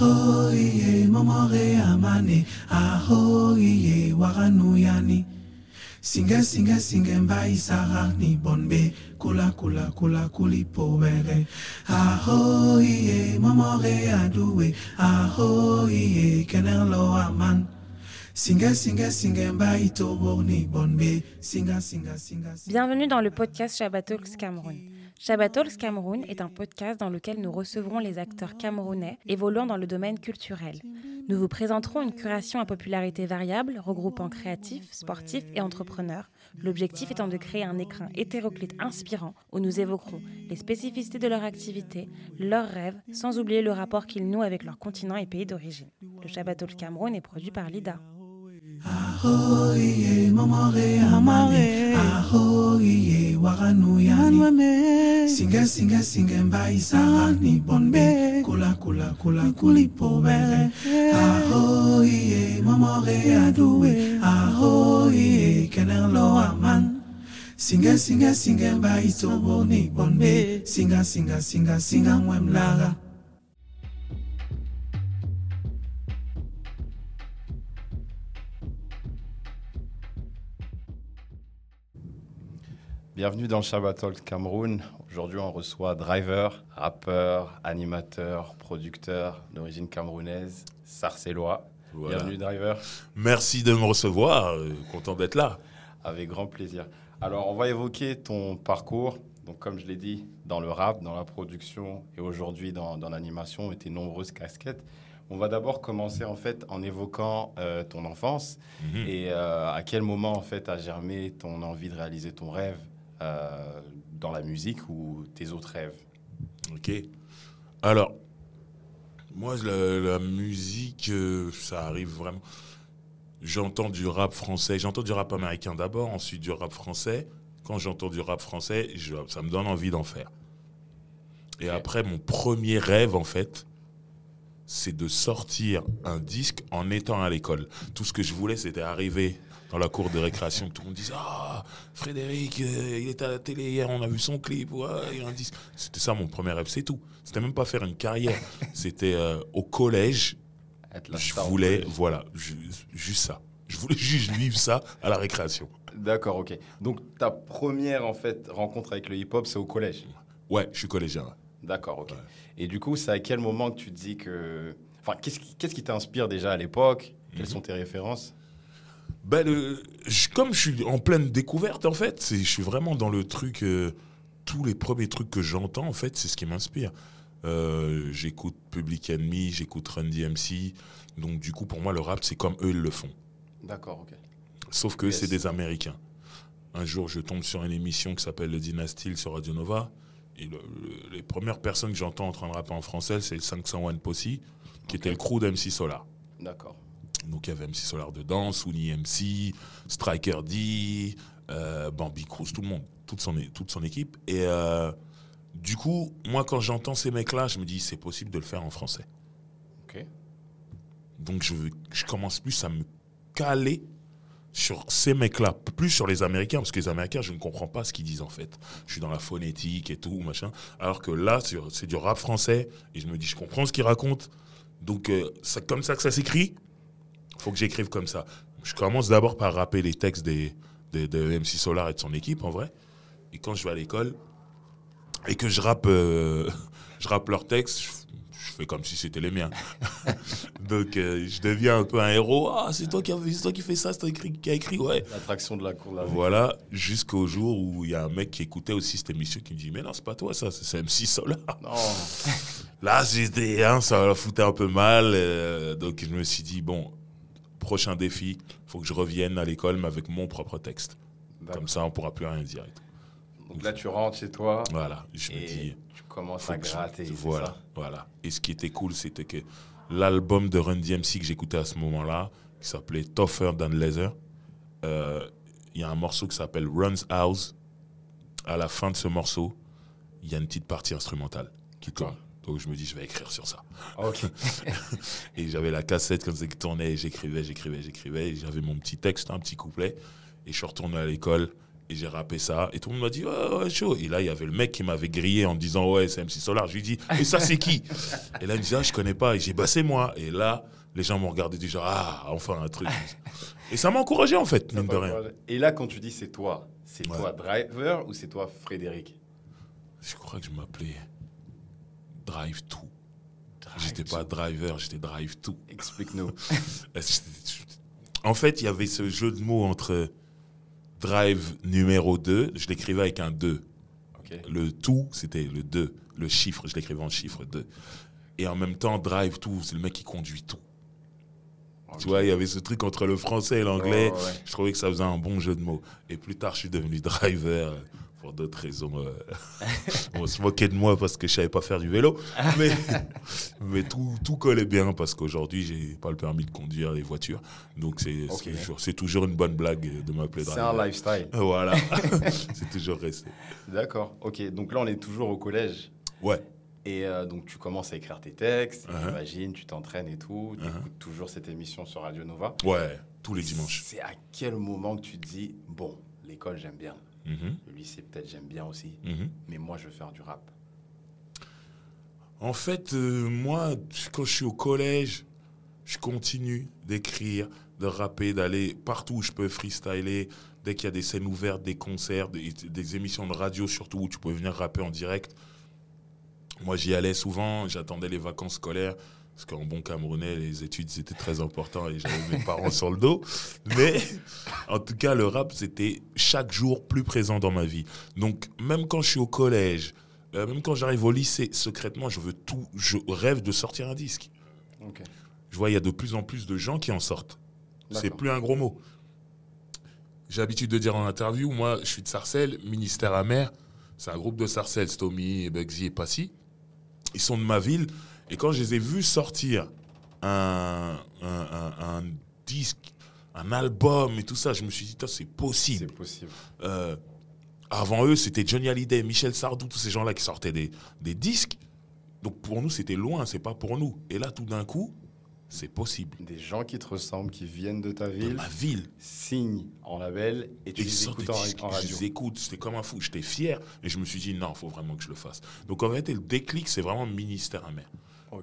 Ahoye momore amane. Ahoye waranuyani Singe singe singe mbai sara ni bonbe. Kula kula kula kuli pobere Ahoye momore aduwe Ahoye kenelo aman. Singa singa singa Bienvenue dans le podcast Shabbat Cameroun. Shabbat Talks Cameroun est un podcast dans lequel nous recevrons les acteurs camerounais évoluant dans le domaine culturel. Nous vous présenterons une curation à popularité variable regroupant créatifs, sportifs et entrepreneurs. L'objectif étant de créer un écrin hétéroclite inspirant où nous évoquerons les spécificités de leur activité, leurs rêves, sans oublier le rapport qu'ils nouent avec leur continent et pays d'origine. Le Shabbat Talks Cameroun est produit par Lida. Ahoye momore amane Ahoye waranuyani Singe singe singe mbai sara ni bonbe. Kula kula kula kuli pobere Ahoye momore aduwe. Ahoye kenelo aman. Singe singe singe mbai tobo ni bonbe. Singa singa singa singa mwemlaga Bienvenue dans Shabbat Talk Cameroun. Aujourd'hui, on reçoit Driver, rappeur, animateur, producteur d'origine camerounaise, sarcellois. Voilà. Bienvenue Driver, Merci de me recevoir, euh, content d'être là. avec grand plaisir. Alors, on va évoquer ton parcours. Donc, comme je l'ai dit, dans le rap, dans la production et aujourd'hui dans, dans l'animation et tes nombreuses casquettes. On va d'abord commencer en fait en évoquant euh, ton enfance Mhm. et euh, à quel moment en fait a germé ton envie de réaliser ton rêve euh, dans la musique ou tes autres rêves. Ok. Alors, moi, la, la musique, euh, ça arrive vraiment. J'entends du rap français, j'entends du rap américain d'abord, ensuite du rap français. Quand j'entends du rap français, je- ça me donne envie d'en faire. Et après, mon premier rêve, en fait, c'est de sortir un disque en étant à l'école. Tout ce que je voulais, c'était arriver dans la cour de récréation, tout le monde dise Ah, Frédéric, euh, il était à la télé hier, on a vu son clip, ouais, il y a un disque. C'était ça mon premier rêve, c'est tout. C'était même pas faire une carrière. C'était euh, au collège, je voulais, voilà, ju- juste ça. Je voulais juste vivre ça à la récréation. D'accord, ok. Donc ta première en fait rencontre avec le hip-hop, c'est au collège. Ouais, je suis collégien. D'accord, ok. Ouais. Et du coup, c'est à quel moment que tu te dis que, enfin, qu'est-ce qui, qu'est-ce qui t'inspire déjà à l'époque? Quelles Mhm. sont tes références? Ben, le- je- comme je suis en pleine découverte, en fait, je suis vraiment dans le truc. euh, tous les premiers trucs que j'entends, en fait, c'est ce qui m'inspire. Euh, j'écoute Public Enemy, j'écoute Run DMC. Donc, du coup, pour moi, le rap, c'est comme eux, ils le font. D'accord, ok. Sauf que Yes. c'est des Américains. Un jour, je tombe sur une émission qui s'appelle Le Dynasty sur Radio Nova. Et le- le- les premières personnes que j'entends en train de rapper en français, c'est 501 Posse, qui était le crew d'MC Solar. D'accord. Donc il y avait MC Solar dedans, Souni MC, Striker D, euh, Bambi Cruz, tout le monde, toute son, toute son équipe. Et euh, du coup, moi quand j'entends ces mecs-là, je me dis c'est possible de le faire en français. Ok. Donc je, je commence plus à me caler sur ces mecs-là, plus sur les Américains, parce que les Américains, je ne comprends pas ce qu'ils disent en fait. Je suis dans la phonétique et tout, machin. Alors que là, c'est c'est du rap français, et je me dis, je comprends ce qu'ils racontent. Donc euh, c'est comme ça que ça s'écrit. Faut que j'écrive comme ça. Je commence d'abord par rapper les textes des, des- de MC Solar et de son équipe, en vrai. Et quand je vais à l'école, et que je rappe, euh, je rappe leurs textes, je, je fais comme si c'était les miens. Donc euh, je deviens un peu un héros. Ah, c'est toi qui as c'est toi qui fais ça, c'est toi qui, qui a écrit, ouais. L'attraction de la cour de. Voilà, jusqu'au jour où il y a un mec qui écoutait aussi cette émission qui me dit Mais non, c'est pas toi ça, c'est c'est MC Solar. Non. Là, j'étais, hein, ça la foutait un peu mal. euh, donc je me suis dit Bon, prochain défi, faut que je revienne à l'école, mais avec mon propre texte. Comme ça, on pourra plus rien dire. Donc là, tu rentres chez toi Voilà, je me dis tu commences à je- gratter. Voilà, ça voilà. Et ce qui était cool, c'était que l'album de Run DMC que j'écoutais à ce moment-là, qui s'appelait Tougher Than Leather, euh, il y a un morceau qui s'appelle Runs House. À la fin de ce morceau, il y a une petite partie instrumentale qui tourne. Donc je me dis, je vais écrire sur ça. Ok. Et j'avais la cassette comme ça qui tournait, j'écrivais, j'écrivais, j'écrivais, et j'avais mon petit texte, un petit couplet. Et je suis retourné à l'école, Et j'ai rappé ça. Et tout le monde m'a dit, ouais, ouais, chaud. Et là, il y avait le mec qui m'avait grillé en disant, ouais, c'est MC Solar. Je lui ai dit, et ça, c'est qui? Et là, il me dit, ah, je connais pas. Et j'ai, bah, c'est moi. Et là, les gens m'ont regardé du genre, ah, enfin, un truc. et ça m'a encouragé, en fait, mine de rien. Et là, quand tu dis c'est toi, c'est Ouais. toi Driver ou c'est toi Frédéric? Je crois que je m'appelais Drive 2. J'étais pas driver, j'étais drive 2. Explique-nous. En fait, il y avait ce jeu de mots entre drive numéro 2, je l'écrivais avec un 2. Ok. Le tout, c'était le 2. Le chiffre, je l'écrivais en chiffre 2. Et en même temps, drive tout, c'est le mec qui conduit tout. Tu vois, il y avait ce truc entre le français et l'anglais. Ouais, ouais. Je trouvais que ça faisait un bon jeu de mots. Et plus tard, je suis devenu driver pour d'autres raisons. euh. On se moquait de moi parce que je savais pas faire du vélo. Mais, mais tout, tout collait bien parce qu'aujourd'hui, j'ai pas le permis de conduire les voitures. Donc, c'est Ok. c'est toujours, toujours une bonne blague de m'appeler C'est un lifestyle. Voilà. c'est toujours resté. D'accord. Ok. Donc là, on est toujours au collège. Ouais. Et euh, donc, tu commences à écrire tes textes, Uh-huh. j'imagine, tu t'entraînes et tout. Tu Uh-huh. écoutes toujours cette émission sur Radio Nova. Ouais. Tous les dimanches. C'est à quel moment que tu te dis, bon, l'école, j'aime bien. Mhm, Le lycée, peut-être, j'aime bien aussi. mhm. Mais moi, je veux faire du rap. En fait, euh, moi, quand je suis au collège, je continue d'écrire, de rapper, d'aller partout où je peux freestyler. Dès qu'il y a des scènes ouvertes, des concerts, des, des émissions de radio surtout où tu peux venir rapper en direct. Moi, j'y allais souvent, j'attendais les vacances scolaires. Parce qu'en bon Camerounais, les études, c'était très important et j'avais mes parents sur le dos. Mais en tout cas, le rap, c'était chaque jour plus présent dans ma vie. Donc, même quand je suis au collège, euh, même quand j'arrive au lycée, secrètement, je veux tout, je rêve de sortir un disque. Je vois, il y a de plus en plus de gens qui en sortent. C'est plus un gros mot. J'ai l'habitude de dire en interview, moi, je suis de Sarcelles, Ministère amer. C'est un groupe de Sarcelles, Stomy, Bugsy et Passy. Ils sont de ma ville. Et quand je les ai vus sortir un, un, un- un disque, un album et tout ça, je me suis dit, c'est possible. C'est possible. Euh, avant eux, c'était Johnny Hallyday, Michel Sardou, tous ces gens-là qui sortaient des, des disques. Donc pour nous, c'était loin, c'est pas pour nous. Et là, tout d'un coup, c'est possible. Des gens qui te ressemblent, qui viennent de ta De ville, ma ville. signent en label et tu Et les écoutes en, en je radio. les écoute, j'étais comme un fou, j'étais fier. Et je me suis dit, non, il faut vraiment que je le fasse. Donc en fait, le déclic, c'est vraiment ministère amer.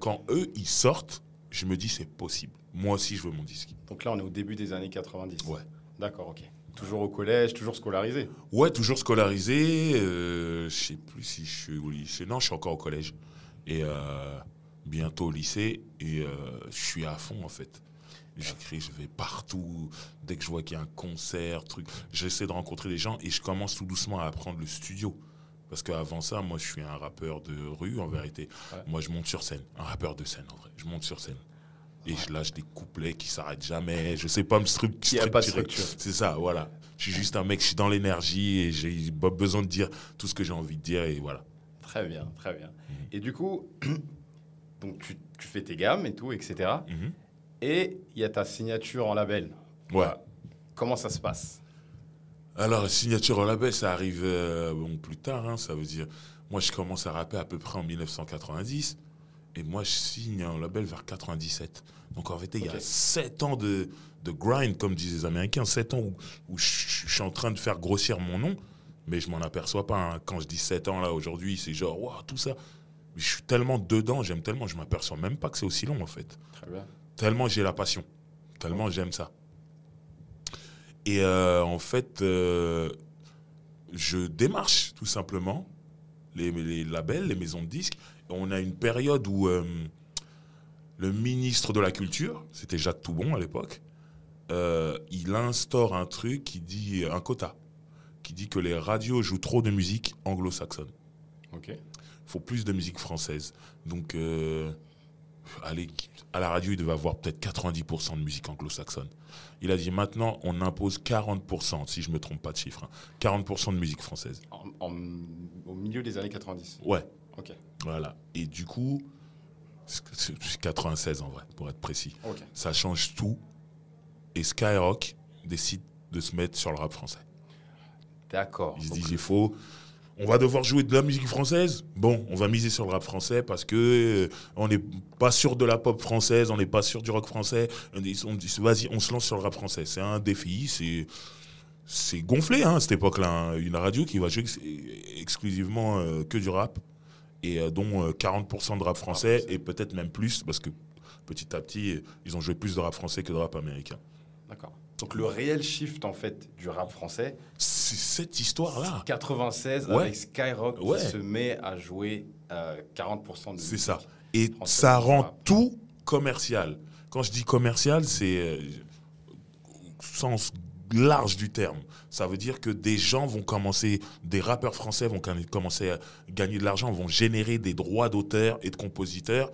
Quand eux, ils sortent, je me dis, c'est possible. Moi aussi, je veux mon disque. Donc là, on est au début des années 90. Ouais. D'accord, ok. Toujours au collège, toujours scolarisé. Ouais, toujours scolarisé. Euh, je sais plus si je suis au lycée. Non, je suis encore au collège. Et euh, bientôt au lycée. Et euh, je suis à fond, en fait. J'écris, je vais partout. Dès que je vois qu'il y a un concert, truc, j'essaie de rencontrer des gens et je commence tout doucement à apprendre le studio. Parce qu'avant ça, moi, je suis un rappeur de rue, en vérité. Ouais. Moi, je monte sur scène. Un rappeur de scène, en vrai. Je monte sur scène. Et je lâche des couplets qui s'arrêtent jamais. Je sais pas me struc- Il n'y a pas de structurer. structure. C'est ça, voilà. Je suis juste un mec, je suis dans l'énergie et j'ai pas besoin de dire tout ce que j'ai envie de dire et voilà. Très bien, très bien. Mm. Et du coup, donc tu, tu fais tes gammes et tout, etc. Mhm. Et il y a ta signature en label. Ouais. Comment ça se passe? Alors, signature au label, ça arrive euh, bon, plus tard, hein, ça veut dire. Moi, je commence à rapper à peu près en 1990 et moi, je signe un label vers 97. Donc, en fait, il y a Ok. 7 ans de, de grind, comme disent les Américains, 7 ans où, où je, suis en train de faire grossir mon nom, mais je m'en aperçois pas. hein. Quand je dis 7 ans, là, aujourd'hui, c'est genre, waouh, tout ça. Mais je suis tellement dedans, j'aime tellement, je m'aperçois même pas que c'est aussi long, en fait. Très bien. Tellement j'ai la passion. Tellement j'aime ça. Et euh, en fait, euh, je démarche tout simplement les, les labels, les maisons de disques. On a une période où euh, le ministre de la Culture, c'était Jacques Toubon à l'époque, il instaure un truc qui dit, un quota, qui dit que les radios jouent trop de musique anglo-saxonne Ok. faut plus de musique française. Donc, allez, à la radio, il devait avoir peut-être 90% de musique anglo-saxonne. Il a dit maintenant, on impose 40%, si je me trompe pas de chiffre, hein, 40% de musique française. En- en- au milieu des années 90. Ouais, Ok. voilà. Et du coup, c'est c'est 96 en vrai, pour être précis. Ok. Ça change tout. Et Skyrock décide de se mettre sur le rap français. D'accord. Ils se disent, il faut. On va devoir jouer de la musique française. Bon, on va miser sur le rap français parce que euh, on n'est pas sûr de la pop française, on n'est pas sûr du rock français. On dit, vas-y, on se lance sur le rap français. C'est un défi. C'est c'est gonflé hein, à cette époque-là. hein. Une radio qui va jouer ex- exclusivement euh, que du rap, et euh, dont euh, 40% de rap français. et peut-être même plus, parce que petit à petit, ils ont joué plus de rap français que de rap américain. D'accord. Donc le réel shift en fait du rap français, C'est cette histoire-là. 96 Ouais. avec Skyrock Ouais. qui se met à jouer euh, 40% de C'est ça. Et ça rend rap. tout commercial. Quand je dis commercial, c'est euh, sens large du terme. Ça veut dire que des gens vont commencer, des rappeurs français vont commencer à gagner de l'argent, vont générer des droits d'auteur et de compositeurs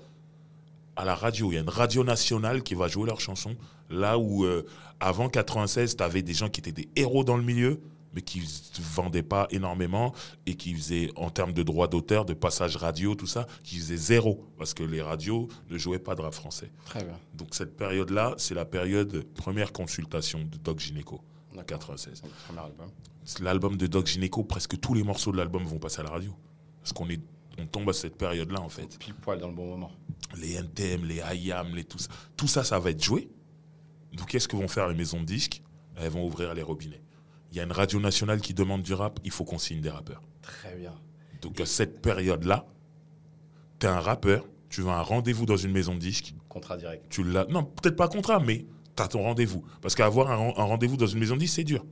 à la radio. Il y a une radio nationale qui va jouer leurs chansons. Là où, euh, avant 96, tu avais des gens qui étaient des héros dans le milieu, mais qui ne vendaient pas énormément et qui faisaient, en termes de droits d'auteur, de passage radio, tout ça, qui faisaient zéro. Parce que les radios ne jouaient pas de rap français. Très bien. Donc cette période-là, c'est la période première consultation de Doc D'accord. 96. C'est le premier album. L'album de Doc Gynéco, presque tous les morceaux de l'album vont passer à la radio. Parce qu'on est, on tombe à cette période-là, en fait. Pile poil dans le bon moment. Les NTM, les IAM, les tout ça. Tout ça, ça va être joué. Donc qu'est-ce que vont faire les maisons de disques? Elles vont ouvrir les robinets. Il y a une radio nationale qui demande du rap, il faut qu'on signe des rappeurs. Très bien. Donc à cette période-là, tu es un rappeur, tu vas à un rendez-vous dans une maison de disques, Contrat direct. tu l'as. Non, peut-être pas contrat, mais tu as ton rendez-vous. Parce qu'avoir un, un rendez-vous dans une maison de disques, c'est dur.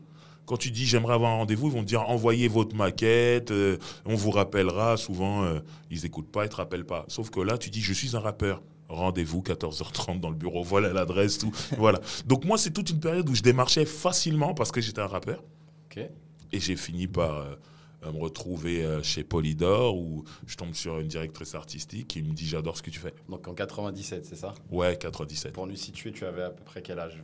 Quand tu dis j'aimerais avoir un rendez-vous, ils vont te dire envoyez votre maquette, euh, on vous rappellera. Souvent, euh, ils n'écoutent pas, ils te rappellent pas. Sauf que là, tu dis je suis un rappeur. Rendez-vous 14h30 dans le bureau, voilà l'adresse, tout. voilà. Donc moi, c'est toute une période où je démarchais facilement parce que j'étais un rappeur. Ok. Et j'ai fini par euh, euh, me retrouver euh, chez Polydor où je tombe sur une directrice artistique qui me dit j'adore ce que tu fais. Donc en 97, c'est ça? Ouais, 97. Pour nous situer, tu avais à peu près quel âge?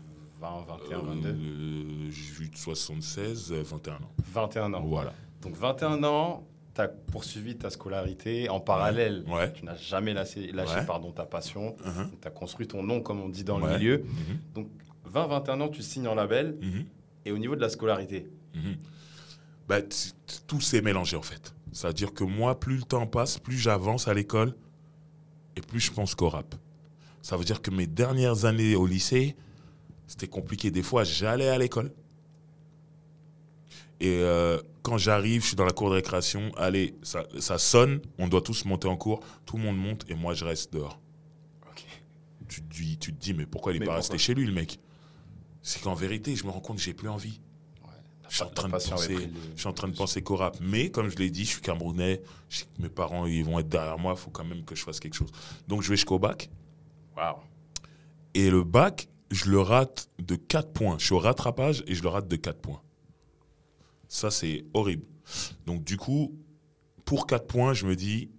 20, 21, 22 Euh, J'ai eu de 76, euh, 21 ans. 21 ans. Voilà. Donc 21 ans, tu as poursuivi ta scolarité en parallèle. Ouais. Tu n'as jamais lâché, lâché Ouais. pardon, ta passion. Mhm. Tu as construit ton nom, comme on dit dans le milieu. Mhm. Donc 20-21 ans, tu signes en label. Mhm. Et au niveau de la scolarité. Bah, t- tout s'est mélangé en fait. C'est-à-dire que moi, plus le temps passe, plus j'avance à l'école et plus je pense qu'au rap. Ça veut dire que mes dernières années au lycée, c'était compliqué. Des fois, j'allais à l'école. Et euh, quand j'arrive, je suis dans la cour de récréation. Allez, ça, ça sonne, on doit tous monter en cours. Tout le monde monte et moi, je reste dehors. Ok. Tu, te dis- tu te dis, mais pourquoi il n'est pas resté chez lui, le mec? C'est qu'en vérité, je me rends compte que j'ai plus envie. Je suis en train de penser, le- je suis en train de penser qu'au rap. Mais comme je l'ai dit, je suis camerounais. je sais que mes parents, ils vont être derrière moi. Il faut quand même que je fasse quelque chose. Donc je vais jusqu'au bac. Waouh. Et le bac, je le rate de 4 points. Je suis au rattrapage et je le rate de 4 points. Ça, c'est horrible. Donc du coup, pour 4 points, je me dis,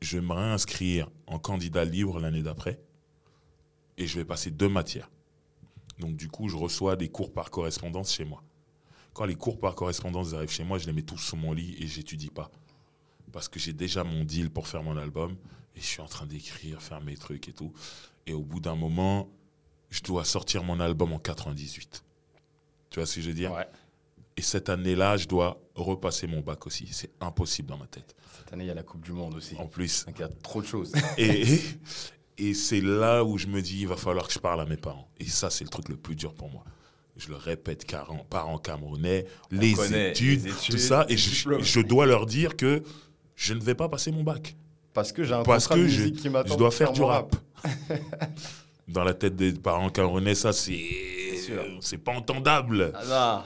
je vais me réinscrire en candidat libre l'année d'après. Et je vais passer deux matières. Donc du coup, je reçois des cours par correspondance chez moi. Quand les cours par correspondance arrivent chez moi, je les mets tous sous mon lit et j'étudie pas. Parce que j'ai déjà mon deal pour faire mon album et je suis en train d'écrire, faire mes trucs et tout. Et au bout d'un moment, je dois sortir mon album en 98. Tu vois ce que je veux dire? Ouais. Et cette année-là, je dois repasser mon bac aussi. C'est impossible dans ma tête. Cette année, il y a la Coupe du Monde aussi. En plus. Donc il y a trop de choses. Et, et c'est là où je me dis, il va falloir que je parle à mes parents. Et ça, c'est le truc le plus dur pour moi. Je le répète, car parents camerounais, les études, les études, tout ça. Et je, dois leur dire que je ne vais pas passer mon bac. Parce que j'ai un Parce contrat de je, musique qui m'attend. je dois faire du rap. Dans la tête des parents camerounais, ça, c'est c'est pas entendable. Ah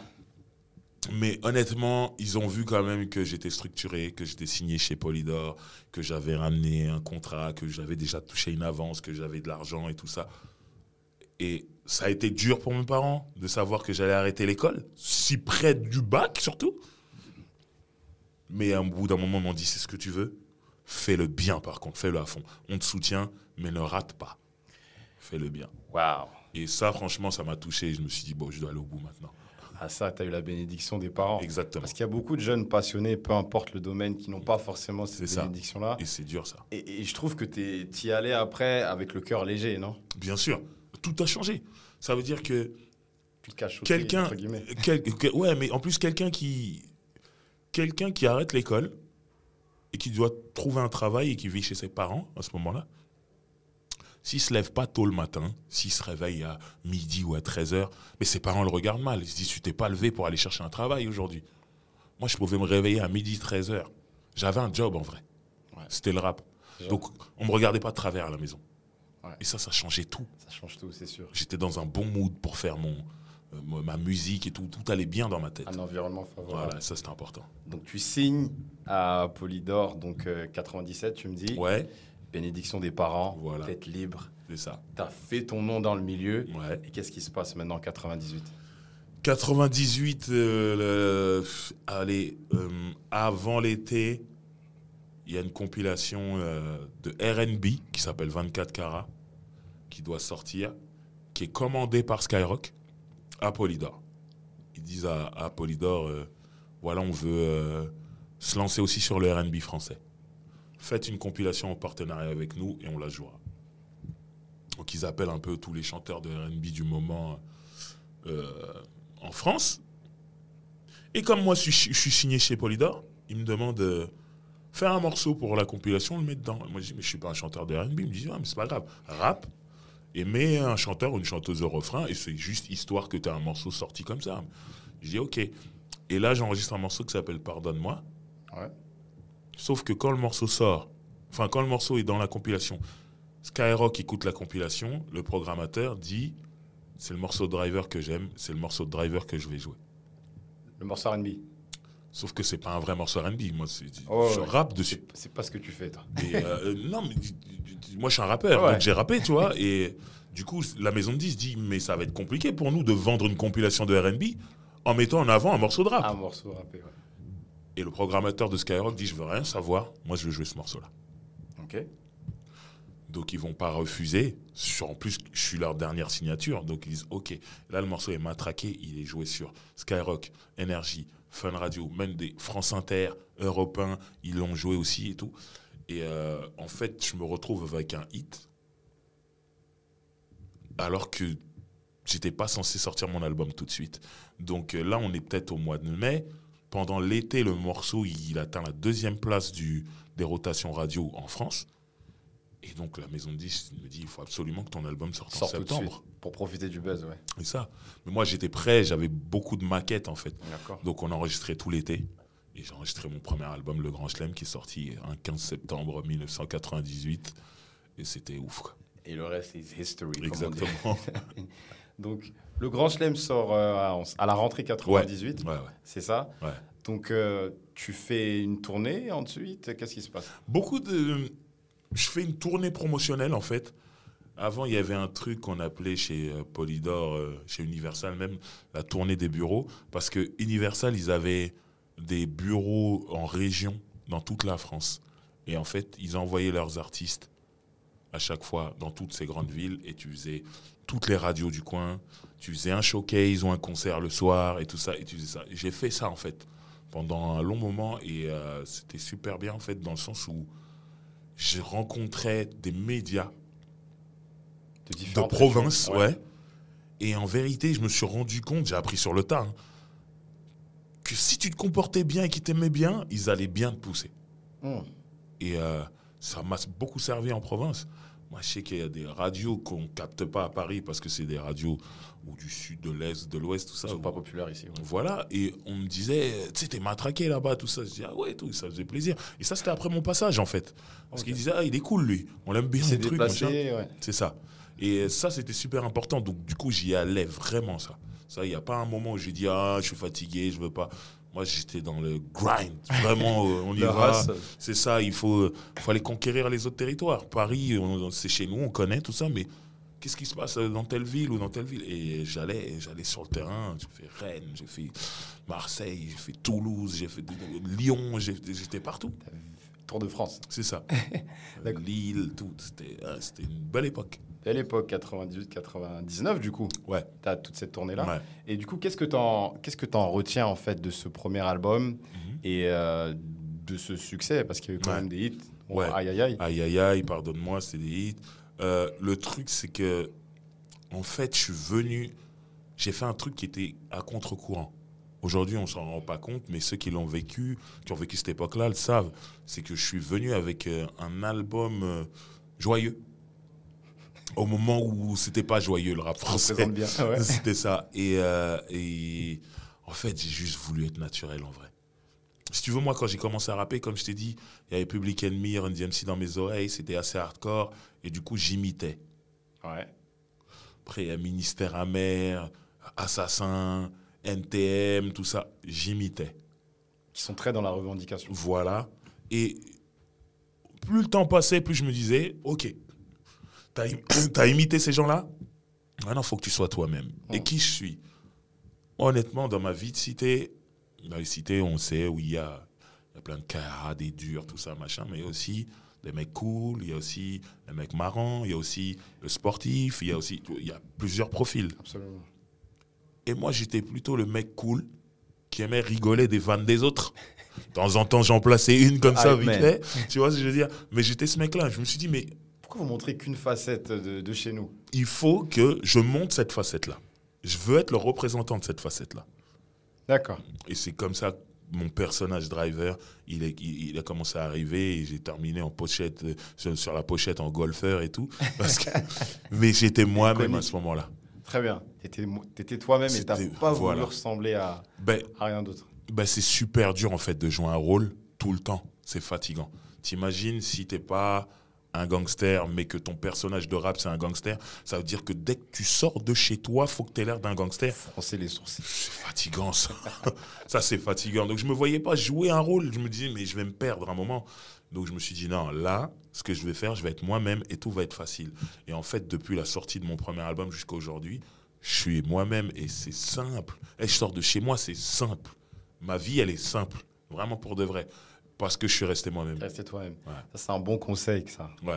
Mais honnêtement, ils ont vu quand même que j'étais structuré, que j'étais signé chez Polydor, que j'avais ramené un contrat, que j'avais déjà touché une avance, que j'avais de l'argent et tout ça. Et ça a été dur pour mes parents de savoir que j'allais arrêter l'école, si près du bac surtout. Mais à un bout d'un moment, ils m'ont dit c'est ce que tu veux, fais-le bien par contre, fais-le à fond. On te soutient, mais ne rate pas. Fais-le bien. Waouh. Et ça, franchement, ça m'a touché. Je me suis dit, bon, je dois aller au bout maintenant. Ah ça, tu as eu la bénédiction des parents. Exactement. Parce qu'il y a beaucoup de jeunes passionnés, peu importe le domaine, qui n'ont pas forcément cette bénédiction-là. Et c'est dur, ça. Et, et je trouve que tu y allais après avec le cœur léger, non? Bien sûr, tout a changé. Ça veut dire que Tu caches quelqu'un, entre guillemets. quel- que- ouais, mais en plus quelqu'un qui, quelqu'un qui arrête l'école et qui doit trouver un travail et qui vit chez ses parents à ce moment-là, s'il se lève pas tôt le matin, s'il se réveille à midi ou à 13h, mais ses parents le regardent mal. Ils se disent, tu t'es pas levé pour aller chercher un travail aujourd'hui. Moi, je pouvais me réveiller à midi, 13h. J'avais un job en vrai. Ouais. C'était le rap. Donc, on me regardait pas de travers à la maison. Ouais. Et ça, ça changeait tout. ça change tout, c'est sûr. J'étais dans un bon mood pour faire mon, euh, ma musique et tout. Tout allait bien dans ma tête. Un environnement favorable. Voilà, ça, c'était important. Donc tu signes à Polydor, donc euh, 97, tu me dis. Ouais, Bénédiction des parents, Voilà. tête libre. c'est ça. Tu as fait ton nom dans le milieu. Ouais. Et qu'est-ce qui se passe maintenant en 98 98, euh, le- allez, euh, avant l'été, il y a une compilation euh, de RB qui s'appelle 24 carats, qui doit sortir, qui est commandée par Skyrock à Polydor. Ils disent à, à Polydor, euh, voilà, on veut se lancer aussi sur le RB français. Faites une compilation en partenariat avec nous et on la jouera. Donc ils appellent un peu tous les chanteurs de RB du moment. euh, en France. Et comme moi, je suis, signé chez Polydor, il me demande euh, faire un morceau pour la compilation, le mettre dedans. Moi, je dis, mais je suis pas un chanteur de R&B. Il me dit, ah, mais c'est pas grave. Rap et mets un chanteur ou une chanteuse au refrain et c'est juste histoire que tu as un morceau sorti comme ça. Je dis, ok. Et là, j'enregistre un morceau qui s'appelle Pardonne-moi. Ouais. Sauf que quand le morceau sort, enfin, quand le morceau est dans la compilation, Skyrock écoute la compilation, le programmateur dit, c'est le morceau de driver que j'aime, c'est le morceau de driver que je vais jouer. Le morceau RB. Sauf que c'est pas un vrai morceau R&B. Moi, Oh, je ouais. rappe dessus. C'est pas ce que tu fais, toi. Et, euh, non, mais moi, je suis un rappeur, Ouais. donc j'ai rappé, tu vois. Et du coup, la maison de 10 dit, mais ça va être compliqué pour nous de vendre une compilation de R&B en mettant en avant un morceau de rap. Un morceau rappé, ouais. Et le programmateur de Skyrock dit, je veux rien savoir, moi, je veux jouer ce morceau-là. Ok. Donc, ils vont pas refuser. En plus, je suis leur dernière signature. Donc, ils disent, OK, là, le morceau est matraqué. Il est joué sur Skyrock, Energy, Fun Radio, même des France Inter, Europe 1. Ils l'ont joué aussi et tout. Et euh, en fait, je me retrouve avec un hit. Alors que j'étais pas censé sortir mon album tout de suite. Donc euh, là, on est peut-être au mois de mai. Pendant l'été, le morceau, il atteint la deuxième place du, des rotations radio en France. Et donc la maison de 10 me dit il faut absolument que ton album sorte en septembre. suite. Pour profiter du buzz, ouais. C'est ça. Mais moi j'étais prêt, j'avais beaucoup de maquettes en fait. D'accord. Donc on enregistrait tout l'été. Et j'ai enregistré mon premier album, Le Grand Chelem, qui est sorti un 15 septembre 1998. Et c'était ouf. quoi. Et le reste, is history. Exactement. Donc, le Grand Chelem sort euh, à- à la rentrée 98, Ouais, ouais. c'est ça? Ouais. Donc, euh, tu fais une tournée ensuite? Qu'est-ce qui se passe? Beaucoup de. Je fais une tournée promotionnelle en fait. Avant, il y avait un truc qu'on appelait chez euh, Polydor, chez Universal même, la tournée des bureaux. Parce que Universal, ils avaient des bureaux en région dans toute la France. Et en fait, ils envoyaient leurs artistes à chaque fois dans toutes ces grandes villes et tu faisais toutes les radios du coin. Tu faisais un showcase ou un concert le soir et tout ça. Et tu faisais ça. J'ai fait ça en fait pendant un long moment et euh, c'était super bien en fait dans le sens où je rencontrais des médias De, province, ouais. Et en vérité, je me suis rendu compte, j'ai appris sur le tas, hein, que si tu te comportais bien et qu'ils t'aimaient bien, ils allaient bien te pousser. Hum. Et euh, ça m'a beaucoup servi en province. Moi, je sais qu'il y a des radios qu'on capte pas à Paris parce que c'est des radios ou du sud, de l'est, de l'ouest, tout ça. Ils sont pas populaires ici. ouais. voilà, et on me disait, tu sais, t'es matraqué là-bas, tout ça. Je dis, ah ouais, tout, ça faisait plaisir. Et ça, c'était après mon passage, en fait. Parce Ok. qu'il disait, ah, il est cool, lui. On l'aime bien, le truc, ouais. C'est ça. Et ça, c'était super important. Donc, du coup, j'y allais vraiment, ça. Ça, il n'y a pas un moment où j'ai dit, ah, je suis fatigué, je veux pas. Moi, j'étais dans le grind. Vraiment, euh, on y va. C'est ça, il faut, faut aller conquérir les autres territoires. Paris, c'est chez nous, on connaît tout ça, mais qu'est-ce qui se passe dans telle ville ou dans telle ville? Et j'allais, j'allais sur le terrain, j'ai fait Rennes, j'ai fait Marseille, j'ai fait Toulouse, j'ai fait Lyon, j'étais partout. Tour de France. C'est ça. Lille, tout. C'était c'était une belle époque. Belle époque, 98-99 du coup. Ouais. Tu as toute cette tournée-là. Ouais. Et du coup, qu'est-ce que tu en, qu'est-ce que t'en retiens en fait de ce premier album Mhm. et euh, de ce succès? Parce qu'il y a eu quand Ouais. même des hits. Bon, Ouais. Aïe aïe aïe. Aïe aïe aïe, pardonne-moi, c'est des hits. Euh, le truc, c'est que, en fait, je suis venu, j'ai fait un truc qui était à contre-courant. Aujourd'hui, on s'en rend pas compte, mais ceux qui l'ont vécu, qui ont vécu cette époque-là, le savent. C'est que je suis venu avec euh, un album joyeux. Au moment où c'était pas joyeux le rap français. bien, ouais. C'était ça. Et, euh, et en fait, j'ai juste voulu être naturel en vrai. Si tu veux, moi, quand j'ai commencé à rapper, comme je t'ai dit, il y avait Public Enemy, Run DMC dans mes oreilles, c'était assez hardcore. Et du coup, j'imitais. Ouais. Après, il y a Ministère amer, Assassin, NTM, tout ça. J'imitais. Qui sont très dans la revendication. Voilà. Et plus le temps passait, plus je me disais, ok, t'as im- t'as imité ces gens-là? Maintenant, il faut que tu sois toi-même. Et qui je suis? Honnêtement, dans ma vie de cité, dans les cités, on sait où il y y a plein de cas, des durs, tout ça, machin, mais aussi des mecs cool, il y a aussi des mecs marrants, il y a aussi le sportif, il y a aussi, il y a plusieurs profils. Absolument. Et moi, j'étais plutôt le mec cool qui aimait rigoler des vannes des autres. De temps en temps, j'en plaçais une comme ça, Hype vite fait. Tu vois ce que je veux dire? Mais j'étais ce mec-là. Je me suis dit, mais Pourquoi vous montrez qu'une facette de, de chez nous? Il faut que je monte cette facette-là. Je veux être le représentant de cette facette-là. D'accord. Et c'est comme ça que mon personnage driver, il, est, il, il a commencé à arriver et j'ai terminé en pochette, euh, sur, sur la pochette en golfeur et tout. Parce que, mais j'étais moi-même à ce moment-là. Très bien. Mo- t'étais toi-même et C'était- pas voilà. voulu ressembler à, Ben, à rien d'autre. Ben, c'est super dur en fait de jouer un rôle tout le temps. C'est fatigant. T'imagines si t'es pas un gangster, mais que ton personnage de rap c'est un gangster, ça veut dire que dès que tu sors de chez toi, faut que t'aies l'air d'un gangster. Froncer les sourcils. C'est fatigant ça. ça c'est fatigant. Donc je me voyais pas jouer un rôle. Je me disais mais je vais me perdre un moment. Donc je me suis dit non, là, ce que je vais faire, je vais être moi-même et tout va être facile. Et en fait, depuis la sortie de mon premier album jusqu'à aujourd'hui, je suis moi-même et c'est simple. Et je sors de chez moi, c'est simple. Ma vie, elle est simple. Vraiment pour de vrai. Parce que je suis resté moi-même. Restez toi-même. Ouais. Ça, c'est un bon conseil, que ça. Ouais.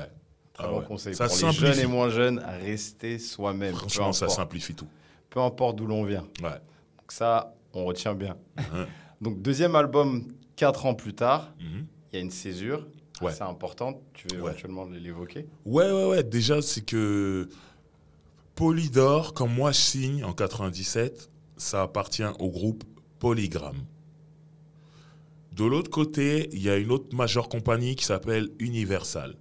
Très Ah bon ouais. conseil. Ça Pour les simplifie. jeunes et moins jeunes, restez soi-même. Franchement, ça simplifie tout. Peu importe d'où l'on vient. Ouais. Donc ça, on retient bien. Mhm. Donc, deuxième album, quatre ans plus tard, Mhm. il y a une césure Ouais. assez importante. Tu veux éventuellement l'évoquer? Ouais, ouais, ouais. Déjà, c'est que Polydor, quand moi je signe en 97, ça appartient au groupe Polygram. De l'autre côté, il y a une autre majeure compagnie qui s'appelle Universal.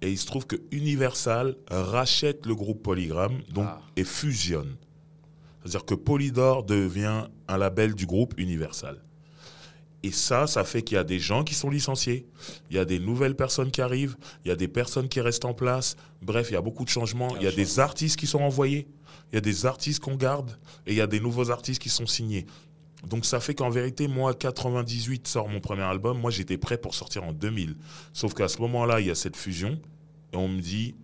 Et il se trouve que Universal rachète le groupe Polygram donc, Ah. et fusionne. C'est-à-dire que Polydor devient un label du groupe Universal. Et ça, ça fait qu'il y a des gens qui sont licenciés, il y a des nouvelles personnes qui arrivent, il y a des personnes qui restent en place. Bref, il y a beaucoup de changements. Il y a des artistes qui sont envoyés, il y a des artistes qu'on garde, et il y a des nouveaux artistes qui sont signés. Donc ça fait qu'en vérité, moi, 98 sort mon premier album. Moi, j'étais prêt pour sortir en 2000. Sauf qu'à ce moment-là, il y a cette fusion, et on me dit,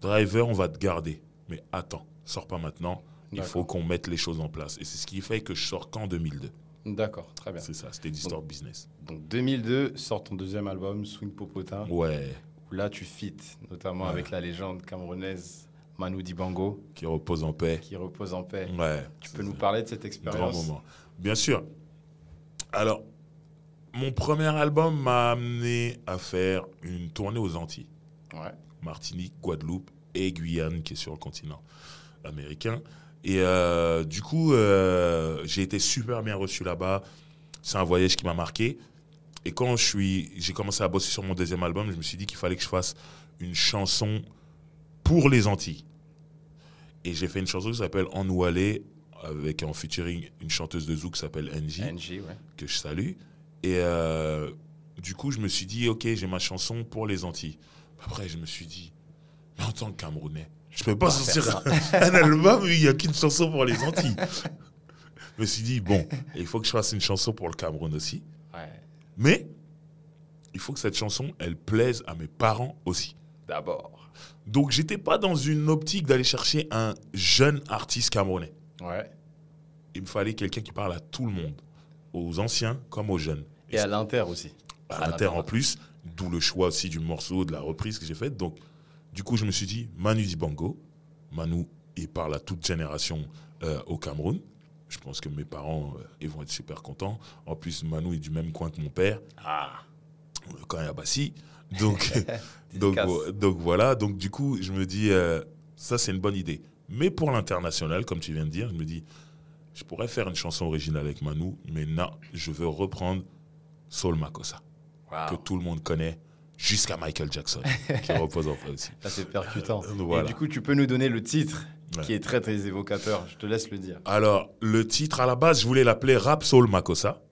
Driver, on va te garder. Mais attends, sors pas maintenant. Il faut qu'on mette les choses en place. Et c'est ce qui fait que je sors qu'en 2002. D'accord, très bien. C'est ça, c'était d'histoire business. Donc 2002 sort ton deuxième album, Swing Popotin, Ouais, où là tu fites, notamment Ouais. avec la légende camerounaise Manu Dibango, qui repose en paix. qui repose en paix. Ouais. Tu peux nous parler de cette Grand expérience moment. Bien sûr. Alors, mon premier album m'a amené à faire une tournée aux Antilles. Ouais. Martinique, Guadeloupe et Guyane, qui est sur le continent américain. Et euh, du coup, euh, j'ai été super bien reçu là-bas. C'est un voyage qui m'a marqué. Et quand je suis, j'ai commencé à bosser sur mon deuxième album, je me suis dit qu'il fallait que je fasse une chanson pour les Antilles. Et j'ai fait une chanson qui s'appelle En aller, avec en featuring une chanteuse de zouk qui s'appelle Angie ouais. que je salue. Et euh, du coup, je me suis dit, ok, j'ai ma chanson pour les Antilles. Après, je me suis dit, mais en tant que Camerounais, je peux pas sortir un, un album où il n'y a qu'une chanson pour les Antilles. je me suis dit, bon, il faut que je fasse une chanson pour le Cameroun aussi. Ouais. Mais il faut que cette chanson, elle plaise à mes parents aussi. D'abord. Donc, j'étais pas dans une optique d'aller chercher un jeune artiste camerounais. Ouais. Il me fallait quelqu'un qui parle à tout le monde, aux anciens comme aux jeunes. Et à l'inter aussi. à l'inter en plus, d'où le choix aussi du morceau, de la reprise que j'ai faite. Donc, du coup, je me suis dit, Manu Dibango, Manu, il parle à toute génération euh, au Cameroun. Je pense que mes parents, euh, ils vont être super contents. En plus, Manu est du même coin que mon père, Ah. quand il y a Bassi. Donc, donc, donc voilà, donc du coup, je me dis, euh, ça c'est une bonne idée. Mais pour l'international, comme tu viens de dire, je me dis, je pourrais faire une chanson originale avec Manu, mais non, je veux reprendre Soul Makossa Wow. que tout le monde connaît. jusqu'à Michael Jackson, qui repose en paix aussi. Ça, c'est percutant. Euh, voilà. Et du coup, tu peux nous donner le titre Ouais. qui est très, très évocateur. Je te laisse le dire. Alors, le titre à la base, je voulais l'appeler Rap Soul Makossa.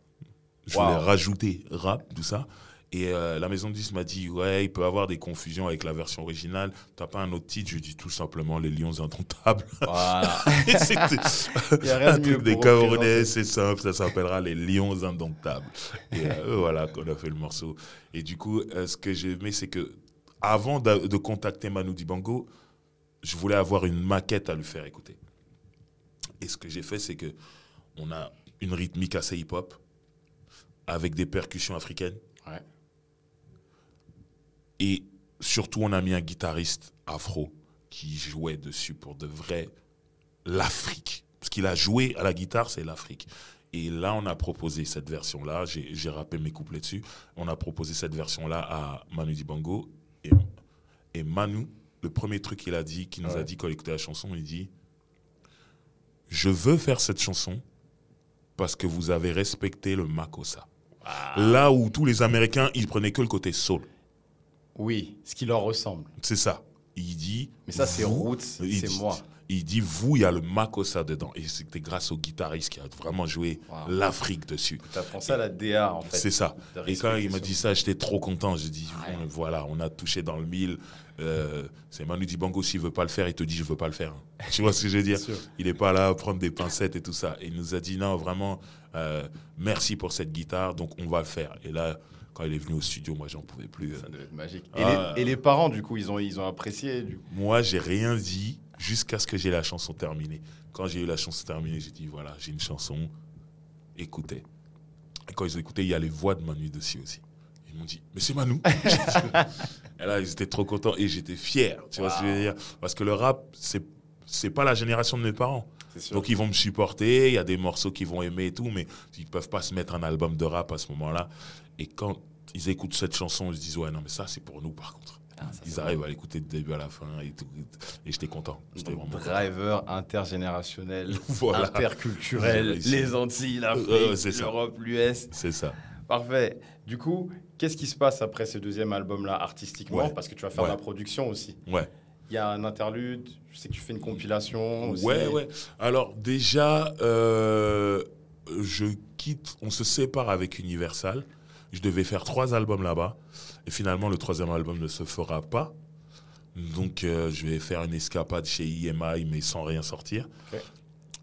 Je Wow. voulais rajouter rap, tout ça. Et euh, la maison de disques m'a dit Ouais, il peut y avoir des confusions avec la version originale. T'as pas un autre titre? Je dis tout simplement Les Lions Indomptables. Voilà. Il y a rien un de mieux truc des Camerounais, c'est simple, ça s'appellera Les Lions Indomptables. Et euh, voilà qu'on a fait le morceau. Et du coup, euh, ce que j'ai aimé, c'est que avant de, de contacter Manu Dibango, je voulais avoir une maquette à lui faire écouter. Et ce que j'ai fait, c'est que on a une rythmique assez hip-hop avec des percussions africaines. Ouais. Et surtout, on a mis un guitariste afro qui jouait dessus pour de vrai l'Afrique. Parce qu'il a joué à la guitare, c'est l'Afrique. Et là, on a proposé cette version-là. J'ai rappé mes couplets dessus. On a proposé cette version-là à Manu Dibango. Et, et Manu, le premier truc qu'il a dit, qu'il nous a dit quand il écoutait la chanson, il dit Je veux faire cette chanson parce que vous avez respecté le Makossa. Là où tous les Américains, ils prenaient que le côté soul. Oui, ce qui leur ressemble. C'est ça. Il dit. Mais ça, c'est Roots, c'est moi. Il dit, vous, il y a le Makossa dedans. Et c'était grâce au guitariste qui a vraiment joué Wow. l'Afrique dessus. Tu as pensé à la DA, en fait. C'est ça. Et quand il m'a ça. dit ça, j'étais trop content. J'ai dit, Ouais. euh, voilà, on a touché dans le mille. Euh, c'est Manu Dibango, s'il veut pas le faire, il te dit, je veux pas le faire. tu vois ce que je veux dire? Il n'est pas là à prendre des pincettes et tout ça. Et il nous a dit, non, vraiment, euh, merci pour cette guitare, donc on va le faire. Et là, quand il est venu au studio, moi, j'en pouvais plus. Ça devait être magique. Et, Ah. les, et les parents, du coup, ils ont, ils ont apprécié. Du coup. Moi, j'ai rien dit jusqu'à ce que j'ai la chanson terminée. Quand j'ai eu la chanson terminée, j'ai dit voilà, j'ai une chanson, écoutez. Et quand ils ont écouté, il y a les voix de Manu dessus aussi. Ils m'ont dit, mais c'est Manu. et là, ils étaient trop contents et j'étais fier. Tu vois ce que je veux dire? Parce que le rap, c'est c'est pas la génération de mes parents. Donc ils vont me supporter, il y a des morceaux qu'ils vont aimer et tout, mais ils peuvent pas se mettre un album de rap à ce moment-là. Et quand ils écoutent cette chanson, ils se disent ouais non mais ça c'est pour nous par contre. Ah, ça, ils arrivent à l'écouter du début à la fin et tout. Et j'étais content. Driver intergénérationnel, Voilà. interculturel, les Antilles, l'Afrique, Euh, c'est ça. l'Europe, l'US. C'est ça. Parfait. Du coup, qu'est-ce qui se passe après ce deuxième album-là artistiquement? Ouais. Parce que tu vas faire Ouais. la production aussi. Ouais. Il y a un interlude, je sais que tu fais une compilation aussi. Ouais, ouais. Alors déjà, euh, je quitte, on se sépare avec Universal. Je devais faire trois albums là-bas. Et finalement, le troisième album ne se fera pas. Donc, euh, je vais faire une escapade chez IMI, mais sans rien sortir.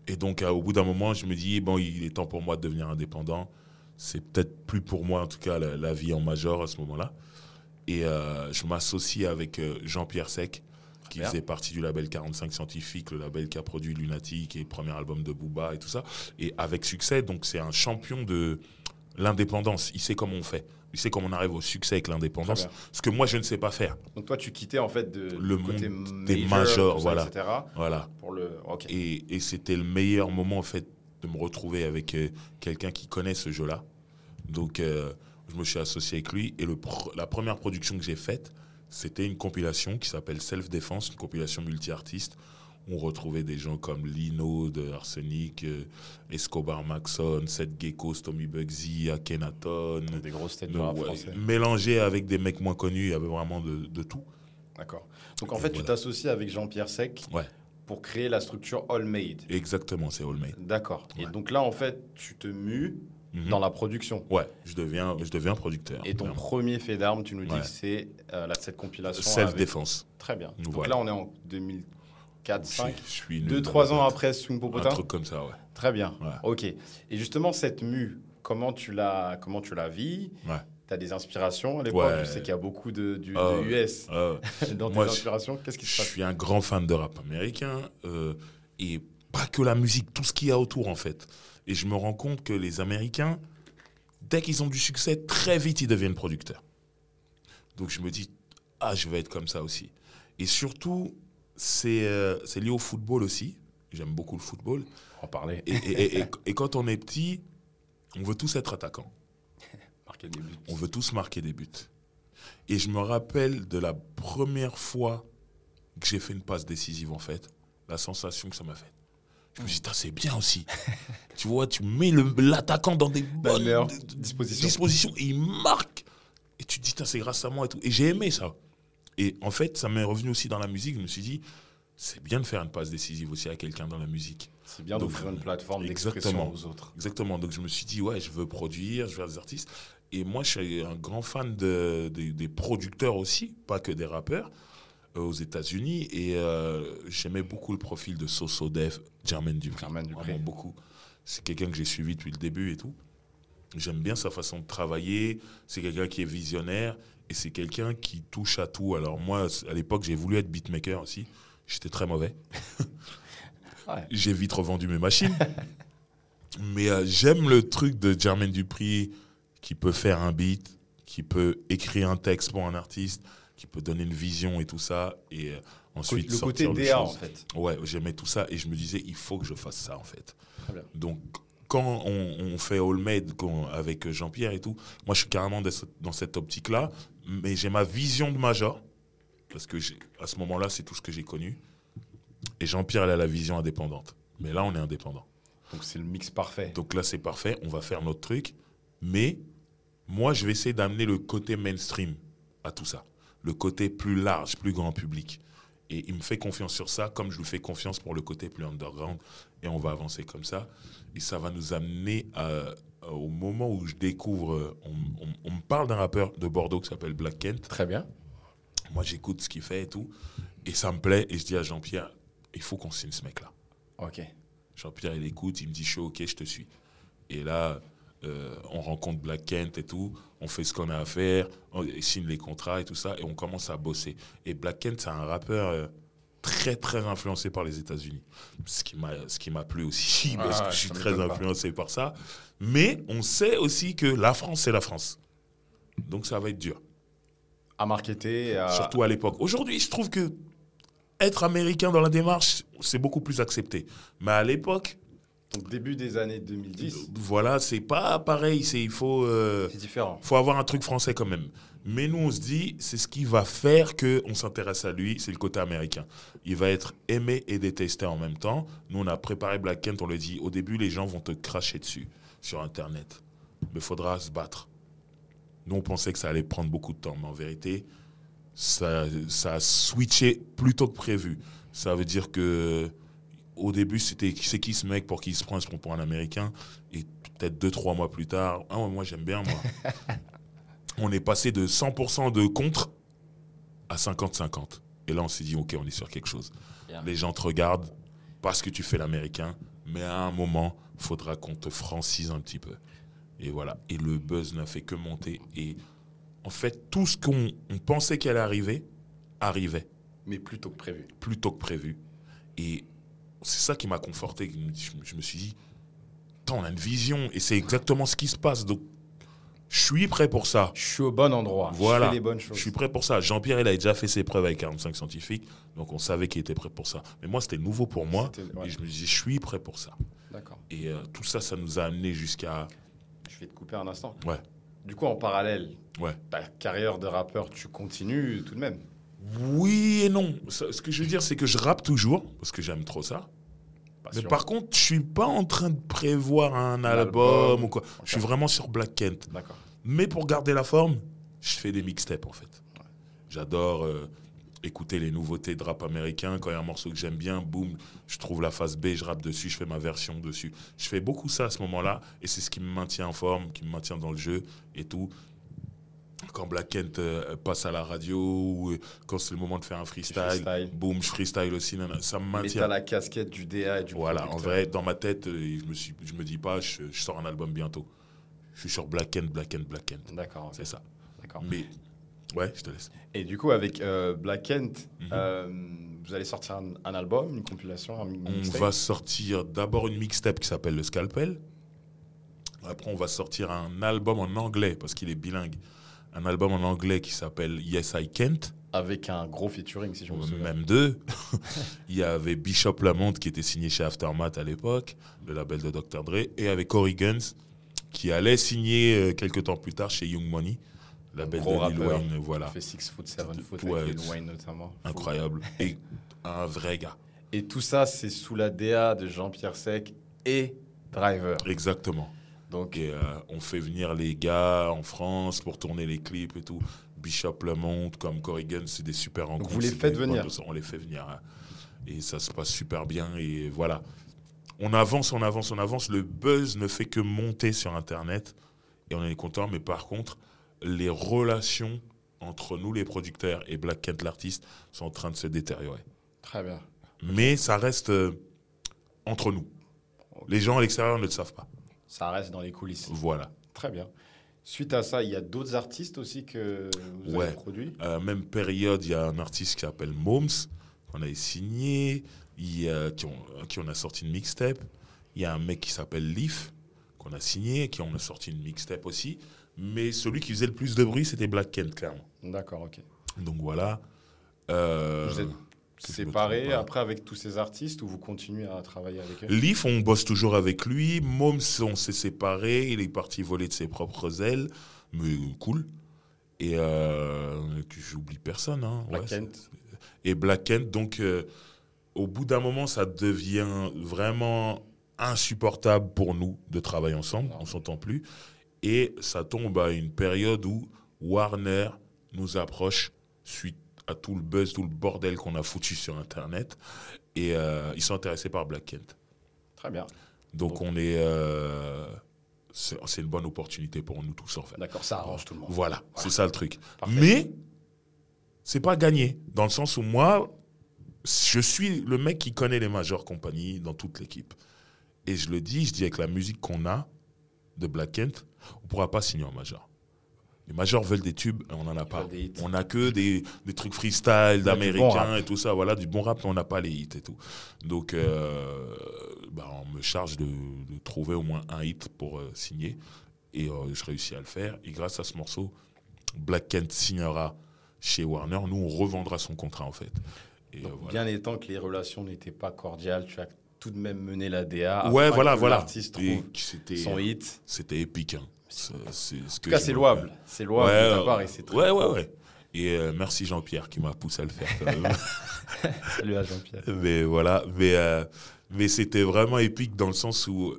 Et donc, euh, au bout d'un moment, je me dis, bon, il est temps pour moi de devenir indépendant. C'est peut-être plus pour moi, en tout cas, la, la vie en major à ce moment-là. Et euh, je m'associe avec Jean-Pierre Sec, qui faisait partie du label 45 Scientifique, le label qui a produit Lunatic et le premier album de Booba et tout ça. Et avec succès, donc c'est un champion de l'indépendance. Il sait comment on fait. Il sait comment on arrive au succès avec l'indépendance. Ce que moi, je ne sais pas faire. Donc toi, tu quittais en fait de, Le côté monde des major, majors, voilà. etc. Voilà. Pour le... Ok. Et, et c'était le meilleur moment, en fait, de me retrouver avec euh, quelqu'un qui connaît ce jeu-là. Donc, euh, je me suis associé avec lui. Et le pr- la première production que j'ai faite, c'était une compilation qui s'appelle Self Defense, une compilation multi-artiste on retrouvait des gens comme Lino de Arsenic, euh, Escobar Maxon, Seth Gecko, Tommy Bugsy, Akhenaton. Des grosses têtes de rap ouais, avec des mecs moins connus, il y avait vraiment de, tout. D'accord. Donc en fait, tu t'associes avec Jean-Pierre Sec pour créer la structure All Made. Exactement, c'est All Made. D'accord. Et donc là, en fait, tu te mues mhm. dans la production. Ouais, je deviens, je deviens producteur. Et ton premier fait d'armes, tu nous dis que c'est euh, cette compilation. Self-défense. Très bien. Donc là, on est en 2000. 4, 5, 2, 3 ans après Swing Popotin Un truc comme ça, ouais. Très bien, ok. Et justement, cette mue, comment tu la, comment tu la vis? Ouais. Tu as des inspirations à l'époque? Je sais qu'il y a beaucoup de, US ah ah dans tes inspirations. Qu'est-ce qui se passe? Je suis un grand fan de rap américain euh, et pas que la musique, tout ce qu'il y a autour en fait. Et je me rends compte que les Américains, dès qu'ils ont du succès, très vite ils deviennent producteurs. Donc je me dis, ah, je vais être comme ça aussi. Et surtout, c'est euh, c'est lié au football aussi. J'aime beaucoup le football. En parler. Et, et- et- et- et quand on est petit, on veut tous être attaquants. Marquer des buts. On veut tous marquer des buts. Et je me rappelle de la première fois que j'ai fait une passe décisive, en fait, la sensation que ça m'a fait. Je me suis dit, Tain, c'est bien aussi. tu vois, tu mets l'attaquant dans des bonnes meilleure d- d- disposition. dispositions et il marque. Et tu te dis, c'est grâce à moi et tout. Et j'ai aimé ça. Et en fait, ça m'est revenu aussi dans la musique. Je me suis dit, c'est bien de faire une passe décisive aussi à quelqu'un dans la musique. C'est bien d'offrir une plateforme d'expression aux autres. Exactement. Donc je me suis dit, ouais, je veux produire, je veux faire des artistes. Et moi, je suis un grand fan de, des- des producteurs aussi, pas que des rappeurs, euh, aux États-Unis. Et euh, j'aimais beaucoup le profil de Soso Def, Jermaine Dupri. Jermaine. Vraiment beaucoup. C'est quelqu'un que j'ai suivi depuis le début et tout. J'aime bien sa façon de travailler. C'est quelqu'un qui est visionnaire et c'est quelqu'un qui touche à tout. Alors moi, à l'époque, j'ai voulu être beatmaker aussi. J'étais très mauvais. Ouais. J'ai vite revendu mes machines. Mais euh, j'aime le truc de Jermaine Dupri qui peut faire un beat, qui peut écrire un texte pour un artiste, qui peut donner une vision et tout ça. Et euh, ensuite, le côté sortir les DA, en fait. Ouais, j'aimais tout ça et je me disais, il faut que je fasse ça en fait. Donc, quand on, on fait All Made avec Jean-Pierre et tout, moi je suis carrément dans cette optique-là, mais j'ai ma vision de Major, parce que à ce moment-là, c'est tout ce que j'ai connu. Et Jean-Pierre, elle a la vision indépendante. Mais là, on est indépendant. Donc c'est le mix parfait. Donc là, c'est parfait, on va faire notre truc. Mais moi, je vais essayer d'amener le côté mainstream à tout ça. Le côté plus large, plus grand public. Et il me fait confiance sur ça, comme je lui fais confiance pour le côté plus underground. Et on va avancer comme ça. Et ça va nous amener à- au moment où je découvre. euh, On, on- on me parle d'un rappeur de Bordeaux qui s'appelle Black Kent. Très bien. Moi, j'écoute ce qu'il fait et tout. Et ça me plaît. Et je dis à Jean-Pierre, il faut qu'on signe ce mec-là. Ok. Jean-Pierre, il écoute, il me dit, je suis OK, je te suis. Et là, euh, on rencontre Black Kent et tout, on fait ce qu'on a à faire, on signe les contrats et tout ça, et on commence à bosser. Et Black Kent, c'est un rappeur euh, très, très influencé par les États-Unis. Ce qui m'a ce qui m'a plu aussi, parce Ah, que je suis très pas. influencé par ça. Mais on sait aussi que la France, c'est la France. Donc ça va être dur, À marketer, à... surtout à l'époque. Aujourd'hui, je trouve que être américain dans la démarche, c'est beaucoup plus accepté. Mais à l'époque, Donc début des années 2010, Voilà, c'est pas pareil. C'est il faut euh, c'est différent. faut avoir un truc français quand même. Mais nous on se dit c'est ce qui va faire que on s'intéresse à lui, c'est le côté américain. Il va être aimé et détesté en même temps. Nous on a préparé Black Kent, on le dit au début les gens vont te cracher dessus sur internet. Mais faudra se battre. Nous on pensait que ça allait prendre beaucoup de temps, mais en vérité ça, ça a switché plus tôt que prévu. Ça veut dire que au début, c'était c'est qui ce mec pour qui il se prend, il se prend pour un Américain. Et peut-être deux, trois mois plus tard, ah ouais, moi j'aime bien, moi. on est passé de 100% de contre à 50-50. Et là, on s'est dit, OK, on est sur quelque chose. Les gens te regardent parce que tu fais l'américain, mais à un moment, il faudra qu'on te francise un petit peu. Et voilà. Et le buzz n'a fait que monter. Et en fait, tout ce qu'on on pensait qu'elle allait arriver, arrivait Mais plus tôt que prévu. plus tôt que prévu. Et c'est ça qui m'a conforté. Je, me suis dit, on a une vision et c'est exactement ce qui se passe. Donc, je suis prêt pour ça. Je suis au bon endroit. Voilà. Je fais les bonnes choses. Je suis prêt pour ça. Jean-Pierre, il a déjà fait ses preuves avec 45 scientifiques, donc on savait qu'il était prêt pour ça. Mais moi, c'était nouveau pour moi. Ouais. Et je me disais, je suis prêt pour ça. D'accord. Et euh, tout ça, ça nous a amené jusqu'à. Je vais te couper un instant. Ouais. Du coup, en parallèle, Ouais. ta carrière de rappeur, tu continues tout de même? Oui et non. Ce que je veux dire, c'est que je rappe toujours, parce que j'aime trop ça. Mais par contre, je suis pas en train de prévoir un album. album ou quoi. Je suis vraiment sur Black Kent. D'accord. Mais pour garder la forme, je fais des mixtapes en fait. J'adore euh, écouter les nouveautés de rap américain. Quand il y a un morceau que j'aime bien, boum, je trouve la phase B, je rappe dessus, je fais ma version dessus. Je fais beaucoup ça à ce moment-là et c'est ce qui me maintient en forme, qui me maintient dans le jeu et tout. Quand Black Kent euh, passe à la radio ou euh, quand c'est le moment de faire un freestyle, freestyle. boum, je freestyle aussi. ça me Mais maintient. t'as la casquette du DA et du Voilà, en vrai, dans ma tête, euh, je me, suis, je me dis pas, je, je sors un album bientôt. Je suis sur Black Kent, Black Kent, Black Kent. D'accord. C'est ça. D'accord. Mais, ouais, je te laisse. Et du coup, avec euh, Black Kent, Mhm. euh, vous allez sortir un, un album, une compilation, un On va sortir d'abord une mixtape qui s'appelle Le Scalpel. Après, on va sortir un album en anglais, parce qu'il est bilingue. Un album en anglais qui s'appelle Yes I Can't. avec un gros featuring, si je me souviens. Même deux. Il y avait Bishop Lamont qui était signé chez Aftermath à l'époque, le label de Dr. Dre, et avec Cory Guns qui allait signer euh, quelques temps plus tard chez Young Money, label de Lil. Wayne. Voilà, Il fait 6 foot, 7 foot Ouais, avec Lil Wayne notamment. Incroyable. Et un vrai gars. Et tout ça, c'est sous la DA de Jean-Pierre Sec et Driver. Exactement. Donc, Et euh, on fait venir les gars en France pour tourner les clips et tout. Bishop Lemont, comme Corrigan, c'est des super rencontres. vous les faites venir On les fait venir. hein. Et ça se passe super bien. Et voilà. On avance, on avance, on avance. Le buzz ne fait que monter sur Internet. Et on est content. Mais par contre, les relations entre nous, les producteurs, et Black Kent, l'artiste, sont en train de se détériorer. Très bien. Mais ça reste euh, entre nous. Les gens à l'extérieur ne le savent pas. Ça reste dans les coulisses. Voilà. Très bien. Suite à ça, il y a d'autres artistes aussi que vous Ouais. avez produits? À la même période, il y a un artiste qui s'appelle Moms, qu'on avait signé, il y a, qui, ont, qui on a sorti une mixtape. Il y a un mec qui s'appelle Leaf, qu'on a signé, qui on a sorti une mixtape aussi. Mais celui qui faisait le plus de bruit, c'était Black Kent, clairement. D'accord, ok. Donc voilà. Euh, Vous êtes pas. après avec tous ces artistes ou vous continuez à travailler avec eux? Leaf, on bosse toujours avec lui. Moms, on s'est séparés. Il est parti voler de ses propres ailes. Mais cool. Et euh, j'oublie personne. Hein. Black Ouais, Kent. et Black Kent. Donc, euh, au bout d'un moment, ça devient vraiment insupportable pour nous de travailler ensemble. Non. On s'entend plus. Et ça tombe à une période où Warner nous approche suite à tout le buzz, tout le bordel qu'on a foutu sur Internet. Et euh, ils sont intéressés par Black Kent. Très bien. Donc, on est. euh, c'est une bonne opportunité pour nous tous, en fait. D'accord, ça arrange tout le monde. Voilà, c'est ça le truc. Parfait. Mais c'est pas gagné dans le sens où moi, je suis le mec qui connaît les majeures compagnies dans toute l'équipe. Et je le dis, je dis avec la musique qu'on a de Black Kent, on pourra pas signer en major. Les majors veulent des tubes, et on n'en a pas. On n'a que des, des trucs freestyle, bon d'américains et tout ça. Voilà, du bon rap, mais on n'a pas les hits et tout. Donc, euh, bah, on me charge de, de trouver au moins un hit pour euh, signer. Et euh, je réussis à le faire. Et grâce à ce morceau, Black Kent signera chez Warner. Nous, on revendra son contrat, en fait. Et euh, Donc, voilà. Bien étant que les relations n'étaient pas cordiales, tu as tout de même mené la DA. Ouais, voilà, voilà. L'artiste trouve C'était son hit. c'était épique. hein. Ce En tout cas, c'est louable. C'est louable Ouais, de ta ouais, part et c'est très Ouais, ouais, ouais. Et euh, merci Jean-Pierre qui m'a poussé à le faire quand même. Salut à Jean-Pierre. mais voilà, mais, euh, mais c'était vraiment épique dans le sens où,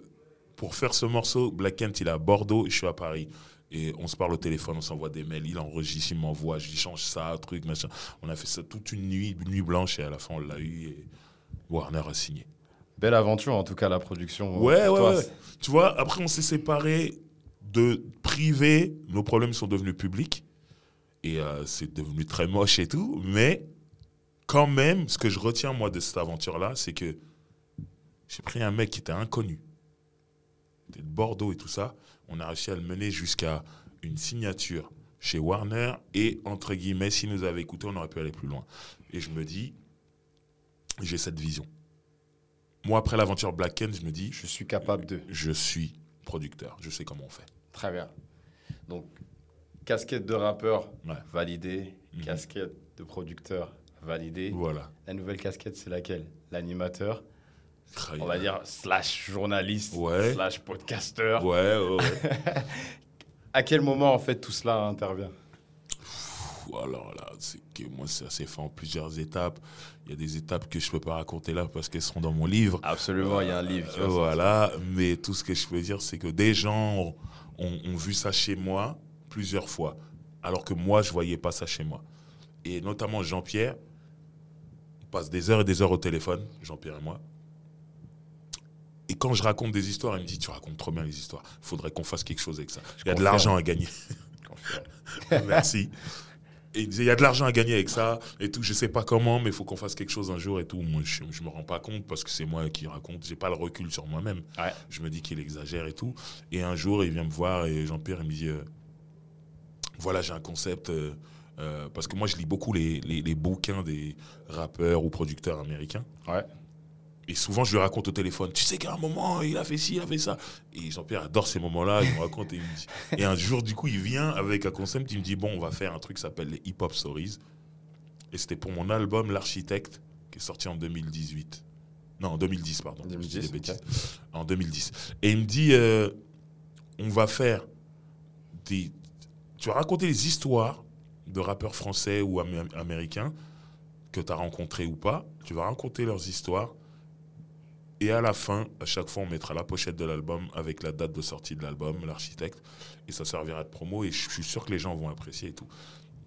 pour faire ce morceau, Black Kent, il est à Bordeaux je suis à Paris. Et on se parle au téléphone, on s'envoie des mails, il enregistre, il m'envoie, je lui change ça, truc, machin. On a fait ça toute une nuit, une nuit blanche et à la fin on l'a eu et Warner a signé. Belle aventure, en tout cas, la production. Ouais, pour ouais, toi. ouais. Tu vois, après on s'est séparés de privé, nos problèmes sont devenus publics et euh, c'est devenu très moche et tout, mais quand même, ce que je retiens moi de cette aventure-là, c'est que j'ai pris un mec qui était inconnu, de Bordeaux et tout ça, on a réussi à le mener jusqu'à une signature chez Warner et entre guillemets, s'il nous avait écouté, on aurait pu aller plus loin. Et je me dis, j'ai cette vision. Moi, après l'aventure Black Kent, je me dis, Je suis capable de. je suis producteur, je sais comment on fait. Très bien. Donc, casquette de rappeur Ouais. validée, Mhm. casquette de producteur validée. Voilà. La nouvelle casquette, c'est laquelle? L'animateur, on va dire slash journaliste, Ouais. slash podcasteur. Ouais, ouais, ouais. À quel moment, en fait, tout cela intervient? Alors là, c'est que moi, ça s'est fait en plusieurs étapes. Il y a des étapes que je peux pas raconter là parce qu'elles seront dans mon livre. Absolument, il y a un livre qui va sortir. voilà, mais tout ce que je peux dire, c'est que des gens ont, vu ça chez moi plusieurs fois, alors que moi, je voyais pas ça chez moi. Et notamment Jean-Pierre, on passe des heures et des heures au téléphone, Jean-Pierre et moi. Et quand je raconte des histoires, il me dit Tu racontes trop bien les histoires, il faudrait qu'on fasse quelque chose avec ça. Il y a de l'argent à gagner. Merci. Et il disait, il y a de l'argent à gagner avec ça et tout. Je sais pas comment, mais il faut qu'on fasse quelque chose un jour et tout. Moi, je, je me rends pas compte parce que c'est moi qui raconte. J'ai pas le recul sur moi-même. Ouais. Je me dis qu'il exagère et tout. Et un jour, il vient me voir et Jean-Pierre, il me dit, euh, voilà, j'ai un concept. euh, euh, parce que moi, je lis beaucoup les, les- les bouquins des rappeurs ou producteurs américains. Ouais. Et souvent, je lui raconte au téléphone, tu sais qu'à un moment, il a fait ci, il a fait ça. Et Jean-Pierre adore ces moments-là, il me raconte et il me dit. Et un jour, du coup, il vient avec un concept, il me dit, bon, on va faire un truc qui s'appelle les Hip Hop Stories. Et c'était pour mon album L'Architecte, qui est sorti en 2018. Non, en 2010, pardon. Je dis 2010, des bêtises. ok. En 2010. Et il me dit, euh, on va faire des... Tu vas raconter les histoires de rappeurs français ou amé- américains que tu as rencontrés ou pas. Tu vas raconter leurs histoires. Et à la fin, à chaque fois, on mettra la pochette de l'album avec la date de sortie de l'album, l'architecte. Et ça servira de promo. Et je suis sûr que les gens vont apprécier et tout.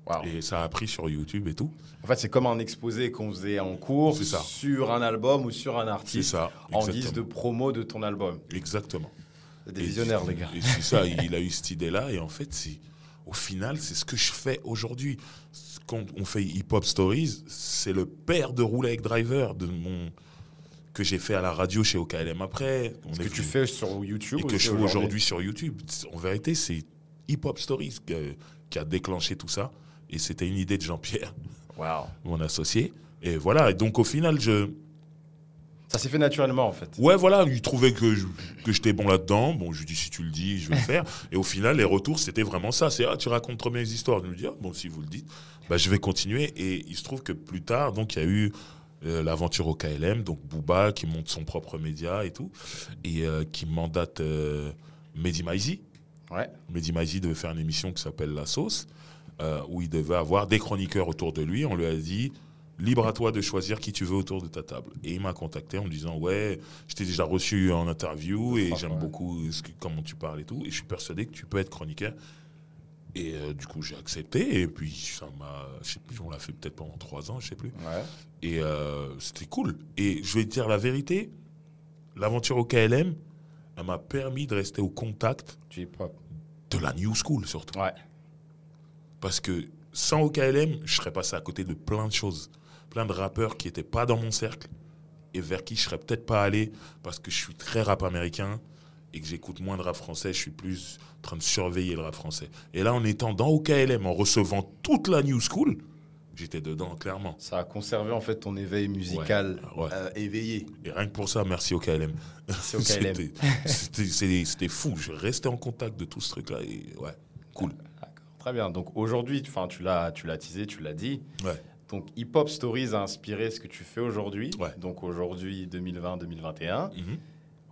Wow. Et ça a pris sur YouTube et tout. En fait, c'est comme un exposé qu'on faisait en cours ça. sur un album ou sur un artiste ça. en guise de promo de ton album. Exactement. Des Et visionnaires, les gars. et C'est ça, il a eu cette idée-là. Et en fait, c'est, au final, c'est ce que je fais aujourd'hui. Quand on fait Hip Hop Stories, c'est le père de Rouler avec Driver de mon, que j'ai fait à la radio chez OKLM après. On Ce est que tu fais sur YouTube et que je fais aujourd'hui sur YouTube. En vérité, c'est Hip Hop Stories que- qui a déclenché tout ça. Et c'était une idée de Jean-Pierre, Wow. mon associé. Et voilà. Et donc, au final, je, Ça s'est fait naturellement, en fait. Ouais, voilà, il trouvait que je- que j'étais bon là-dedans. Bon, je lui dis, si tu le dis, je vais le faire. Et au final, les retours, c'était vraiment ça. C'est, ah, tu racontes trop bien les histoires. Je me dis, ah, bon, si vous le dites, bah, je vais continuer. Et il se trouve que plus tard, donc, il y a eu euh, l'aventure au KLM, donc Booba qui monte son propre média et tout, et euh, qui mandate euh, Mehdi Maizi. Ouais. Mehdi Maizi devait faire une émission qui s'appelle La Sauce, euh, où il devait avoir des chroniqueurs autour de lui. On lui a dit libre à toi de choisir qui tu veux autour de ta table. Et il m'a contacté en me disant ouais, je t'ai déjà reçu en interview et j'aime ouais. beaucoup ce que- comment tu parles et tout. Et je suis persuadé que tu peux être chroniqueur. Et euh, du coup, j'ai accepté. Et puis, ça m'a. Je sais plus, on l'a fait peut-être pendant trois ans, je sais plus. Ouais. Et euh, c'était cool. Et je vais te dire la vérité l'aventure au KLM, elle m'a permis de rester au contact de la new school surtout. Ouais. Parce que sans OKLM, je serais passé à côté de plein de choses. Plein de rappeurs qui n'étaient pas dans mon cercle et vers qui je serais peut-être pas allé parce que je suis très rap américain et que j'écoute moins de rap français. Je suis plus en train de surveiller le rap français. Et là, en étant dans OKLM, en recevant toute la new school, j'étais dedans, clairement. Ça a conservé, en fait, ton éveil musical Ouais, ouais. euh, éveillé. Et rien que pour ça, merci au KLM. C'était- fou. Je restais en contact de tout ce truc-là. Et ouais, cool. Très bien. Donc aujourd'hui, tu l'as, tu l'as teasé, tu l'as dit. Ouais. Donc Hip Hop Stories a inspiré ce que tu fais aujourd'hui. Ouais. Donc aujourd'hui, 2020-2021. Mhm.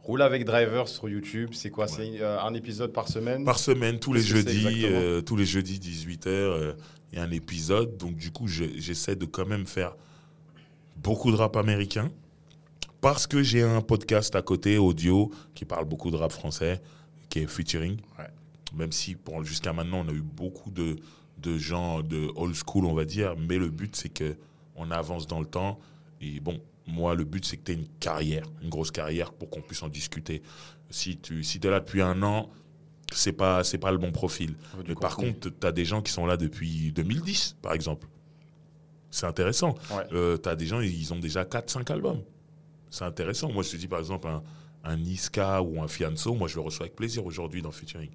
Roule avec Driver sur YouTube. C'est quoi? C'est euh, un épisode par semaine? Par semaine, tous les jeudis, euh, tous les jeudis 18h, il y a un épisode. Donc du coup, je- j'essaie de quand même faire beaucoup de rap américain parce que j'ai un podcast à côté audio qui parle beaucoup de rap français, qui est featuring. Ouais. Même si jusqu'à maintenant, on a eu beaucoup de, de gens de old school, on va dire, mais le but c'est que on avance dans le temps. Et bon, moi, le but c'est que tu aies une carrière, une grosse carrière pour qu'on puisse en discuter. Si tu si es là depuis un an, c'est pas c'est pas le bon profil. Mais par contre, tu as des gens qui sont là depuis 2010, par exemple. C'est intéressant. Ouais. tu as des gens, ils ont déjà 4-5 albums. C'est intéressant. Moi, je te dis, par exemple, un, un Niska ou un Fianso, moi, je le reçois avec plaisir aujourd'hui dans Featuring.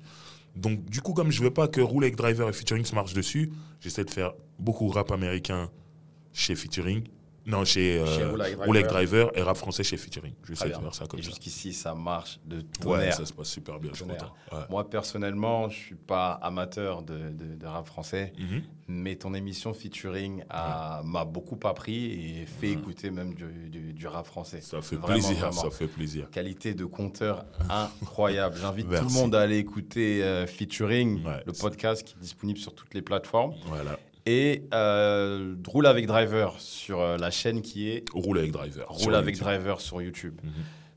Donc, du coup, comme je veux pas que Roule avec Driver et Featuring se marchent dessus, j'essaie de faire beaucoup de rap américain chez Featuring. Non, chez, euh, Driver. Et rap français chez Featuring. De bien. faire ça comme Et ça. jusqu'ici, ça marche de Ouais, tonnerre. ça se passe super bien, je suis content. Ouais. Moi, personnellement, je suis pas amateur de, de- de rap français, Mhm. mais ton émission featuring a- m'a beaucoup appris et fait écouter même du, du- du rap français. Ça fait Vraiment, plaisir, vraiment. ça fait plaisir. Qualité de compteur incroyable. J'invite tout le monde à aller écouter euh, Featuring, Ouais, le podcast qui est disponible sur toutes les plateformes. Voilà. Et euh, Roule avec Driver sur euh, la chaîne qui est Roule avec Driver. Roule avec YouTube. Driver sur YouTube. Mhm.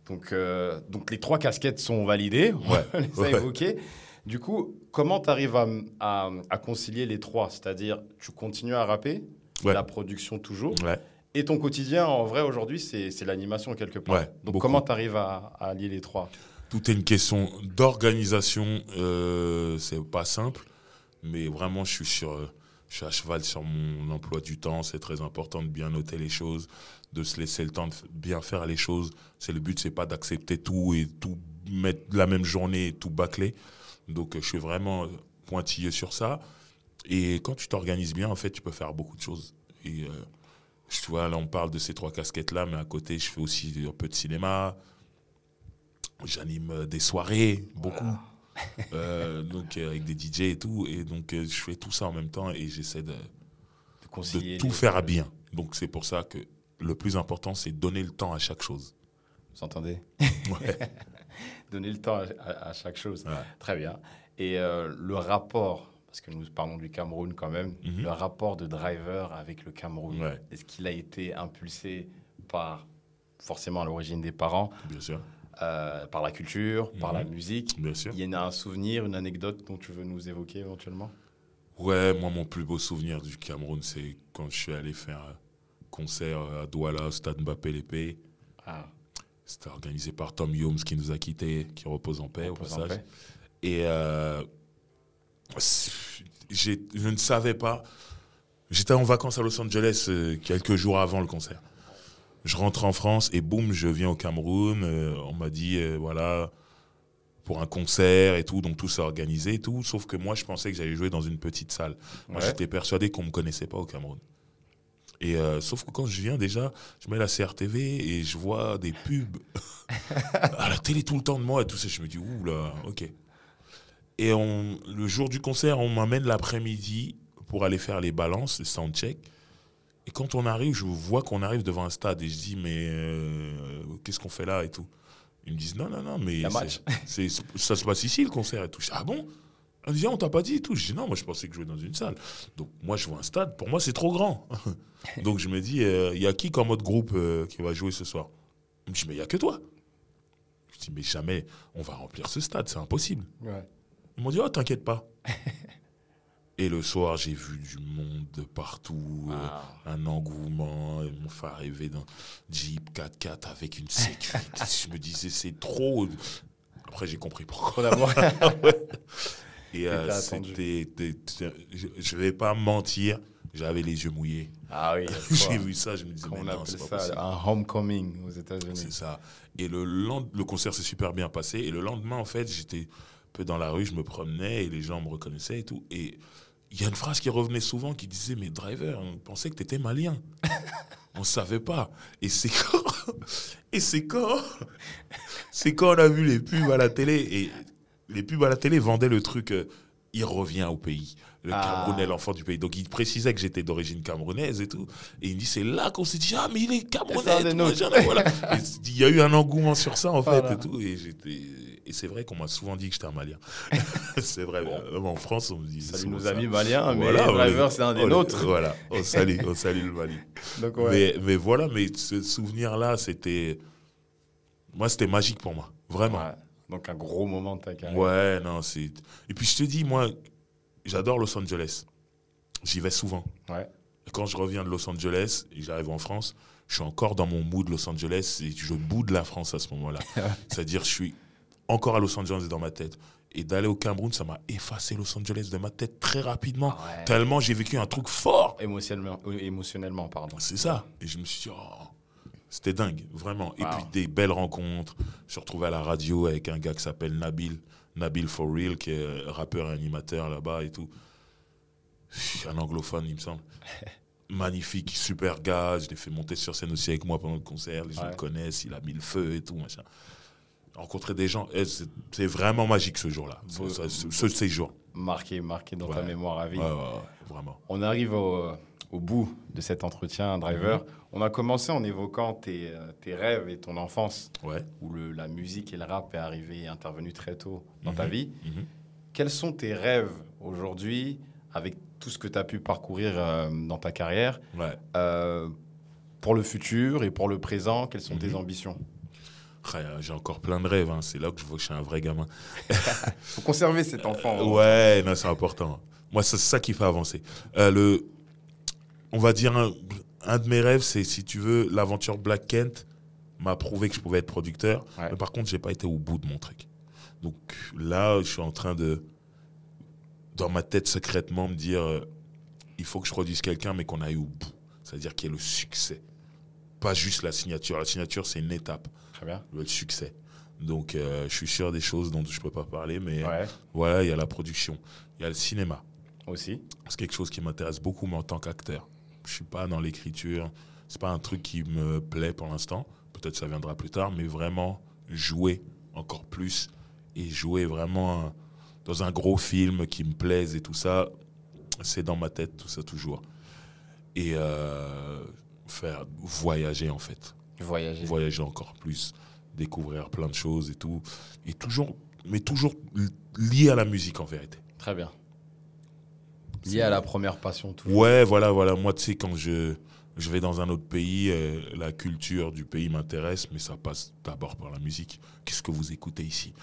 Donc, euh, donc les trois casquettes sont validées, on Ouais, les a ouais. évoquées. Du coup, comment tu arrives à, à- à concilier les trois? C'est-à-dire, tu continues à rapper, Ouais. la production toujours, et ton quotidien, en vrai, aujourd'hui, c'est c'est l'animation quelque part. Donc, beaucoup. comment tu arrives à, à allier les trois? Tout est une question d'organisation. C'est pas simple, mais vraiment, je suis sur, je suis à cheval sur mon emploi du temps. C'est très important de bien noter les choses, de se laisser le temps de bien faire les choses. C'est le but, c'est pas d'accepter tout et tout mettre la même journée et tout bâcler. Donc, euh, je suis vraiment pointillé sur ça. Et quand tu t'organises bien, en fait, tu peux faire beaucoup de choses. Et euh, tu vois, là, on parle de ces trois casquettes-là, mais à côté, je fais aussi un peu de cinéma. J'anime euh, des soirées, beaucoup. Euh, donc, euh, avec des DJ et tout. Et donc, euh, je fais tout ça en même temps et j'essaie de, de concilier de tout faire à bien. Donc, c'est pour ça que le plus important, c'est donner le temps à chaque chose. Vous entendez? Ouais. Donner le temps à, à- à chaque chose. Ouais. Très bien. Et euh, le rapport, parce que nous parlons du Cameroun quand même, Mhm. le rapport de Driver avec le Cameroun, Ouais. est-ce qu'il a été impulsé par, forcément à l'origine des parents, Bien sûr. Euh, par la culture, par Mhm. la musique Bien sûr. Il y en a un souvenir, une anecdote dont tu veux nous évoquer éventuellement? Ouais, moi, mon plus beau souvenir du Cameroun, c'est quand je suis allé faire un concert à Douala, au stade Mbappé Lépée. Ah, C'était organisé par Tom Humes qui nous a quittés, qui repose en paix repose au passage. paix. Et euh, je ne savais pas. J'étais en vacances à Los Angeles euh, quelques jours avant le concert. Je rentre en France et boum, je viens au Cameroun. euh, on m'a dit, euh, voilà, pour un concert et tout, donc tout s'est organisé et tout. Sauf que moi, je pensais que j'allais jouer dans une petite salle. Moi, j'étais persuadé qu'on ne me connaissait pas au Cameroun. Et euh, sauf que quand je viens déjà, je mets la CRTV et je vois des pubs à la télé tout le temps de moi et tout ça. Je me dis, ouh là, ok. Et on, le jour du concert, on m'amène l'après-midi pour aller faire les balances, les soundcheck. Et quand on arrive, je vois qu'on arrive devant un stade et je dis, mais euh, qu'est-ce qu'on fait là et tout. Ils me disent, non, non, non, mais c'est- ça se passe ici le concert et tout. Je dis, ah bon? On dit, Ah, on t'a pas dit et tout. Je dis, non, moi je pensais que je jouais dans une salle. Donc moi je vois un stade, pour moi c'est trop grand. Donc je me dis, il y a qui comme autre groupe euh, qui va jouer ce soir? Il me dit, mais il n'y a que toi. Je dis, mais jamais on va remplir ce stade, c'est impossible. Ouais. Ils m'ont dit, oh, t'inquiète pas. Et le soir, j'ai vu du monde de partout, euh, Ah. un engouement. Ils m'ont fait arriver dans Jeep 4x4 avec une sécurité. je me disais, c'est trop. Après, j'ai compris pourquoi. Et euh, c'était. Je vais pas mentir, j'avais les yeux mouillés. ah oui. J'ai vu ça, je me disais, mais on non, appelle c'est pas ça possible. un homecoming aux C'est États-Unis. ça. Et le, lend- le concert s'est super bien passé. Et le lendemain, en fait, j'étais un peu dans la rue, je me promenais et les gens me reconnaissaient et tout. Et il y a une phrase qui revenait souvent qui disait Mais driver, on pensait que tu étais malien. on savait pas. Et c'est quand. Et c'est quand. C'est quand on a vu les pubs à la télé. Et les pubs à la télé vendaient le truc. euh, il revient au pays. Le Ah. Cameroun est l'enfant du pays. Donc il précisait que j'étais d'origine camerounaise et tout. Et il me dit c'est là qu'on s'est dit ah mais il est camerounais. Voilà. Il y a eu un engouement sur ça en fait Voilà. et tout. Et j'étais et c'est vrai qu'on m'a souvent dit que j'étais un Malien. c'est vrai. euh, En France on me dit Salut nos ça. amis maliens, mais Voilà, Driver, c'est un des on- nôtres. Voilà, on salue, on salue le Mali. Donc, ouais. Mais, mais voilà, mais ce souvenir-là, c'était. Moi, c'était magique pour moi. Vraiment. Ouais. Donc, un gros moment de ta carrière. Ouais, non, c'est. Et puis, je te dis, moi, j'adore Los Angeles. J'y vais souvent. Ouais. Et quand je reviens de Los Angeles et j'arrive en France, je suis encore dans mon mood Los Angeles et je boude la France à ce moment-là. C'est-à-dire, je suis encore à Los Angeles dans ma tête. Et d'aller au Cameroun, ça m'a effacé Los Angeles de ma tête très rapidement. Ah ouais. Tellement j'ai vécu un truc fort. Émotionnellement, émotionnellement, pardon. C'est ça. Et je me suis dit, oh, c'était dingue, vraiment. Et puis des belles rencontres. Je suis retrouvé à la radio avec un gars qui s'appelle Nabil, Nabil For Real, qui est rappeur et animateur là-bas et tout. Un anglophone, il me semble. Magnifique, super gars. Je l'ai fait monter sur scène aussi avec moi pendant le concert. Les gens Ouais. le connaissent, il a mis le feu et tout, machin. Rencontrer des gens, eh, c'est vraiment magique ce jour-là, ce, séjour. Marqué, marqué dans ta mémoire à vie. Ouais, vraiment. On arrive au, au bout de cet entretien, Driver. Mhm. On a commencé en évoquant tes, euh, tes rêves et ton enfance, où le- la musique et le rap est arrivé et intervenu très tôt dans ta Mhm. vie. Mhm. Quels sont tes rêves aujourd'hui, avec tout ce que tu as pu parcourir euh, dans ta carrière, euh, pour le futur et pour le présent Quelles sont tes ambitions? J'ai encore plein de rêves. hein. C'est là que je vois que je suis un vrai gamin. faut conserver cet enfant. Euh, ouais, non, c'est important. Moi, c'est ça qui fait avancer. Euh, le, on va dire un, un de mes rêves, c'est si tu veux, l'aventure Black Kent m'a prouvé que je pouvais être producteur. Ouais. Mais par contre, j'ai pas été au bout de mon truc. Donc là, je suis en train de, dans ma tête secrètement, me dire, euh, il faut que je produise quelqu'un, mais qu'on aille au bout. C'est-à-dire qu'il y ait le succès. Pas juste la signature. La signature, c'est une étape. Très bien. Le succès. Donc, euh, je suis sûr des choses dont je peux pas parler, mais Ouais, voilà, il y a la production, il y a le cinéma. aussi. C'est quelque chose qui m'intéresse beaucoup, mais en tant qu'acteur. Je suis pas dans l'écriture. C'est pas un truc qui me plaît pour l'instant. Peut-être ça viendra plus tard, mais vraiment jouer encore plus et jouer vraiment dans un gros film qui me plaise et tout ça, c'est dans ma tête tout ça toujours. Et euh, faire voyager en fait Voyager. voyager encore plus, découvrir plein de choses et tout. Et toujours, mais toujours li- lié à la musique en vérité. Très bien. Lié à la première passion, toujours. Ouais, voilà, voilà. Moi, tu sais, quand je Je vais dans un autre pays, euh, la culture du pays m'intéresse, mais ça passe d'abord par la musique. Qu'est-ce que vous écoutez ici?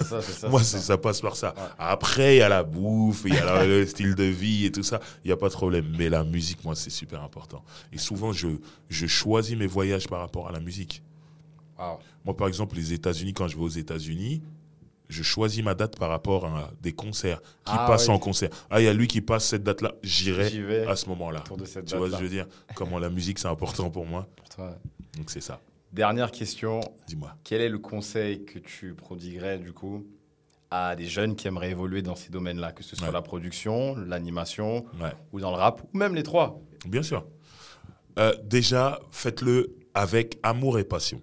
Ça. Moi, ça passe par ça. Après, il y a la bouffe, il y a la- le style de vie et tout ça. Il n'y a pas de problème. Mais la musique, moi, c'est super important. Et souvent, je, je choisis mes voyages par rapport à la musique. Wow. Moi, par exemple, les États-Unis, quand je vais aux États-Unis, je choisis ma date par rapport à des concerts qui Ah, passent en concert. Ah, il y a lui qui passe cette date-là, j'irai à ce moment-là. Tu vois ce que je veux dire? Comment la musique, c'est important pour moi. pour toi. Donc, c'est ça. Dernière question. Dis-moi. Quel est le conseil que tu prodiguerais du coup à des jeunes qui aimeraient évoluer dans ces domaines-là, que ce soit Ouais. la production, l'animation Ouais. ou dans le rap, ou même les trois? Bien sûr. Euh, déjà, faites-le avec amour et passion.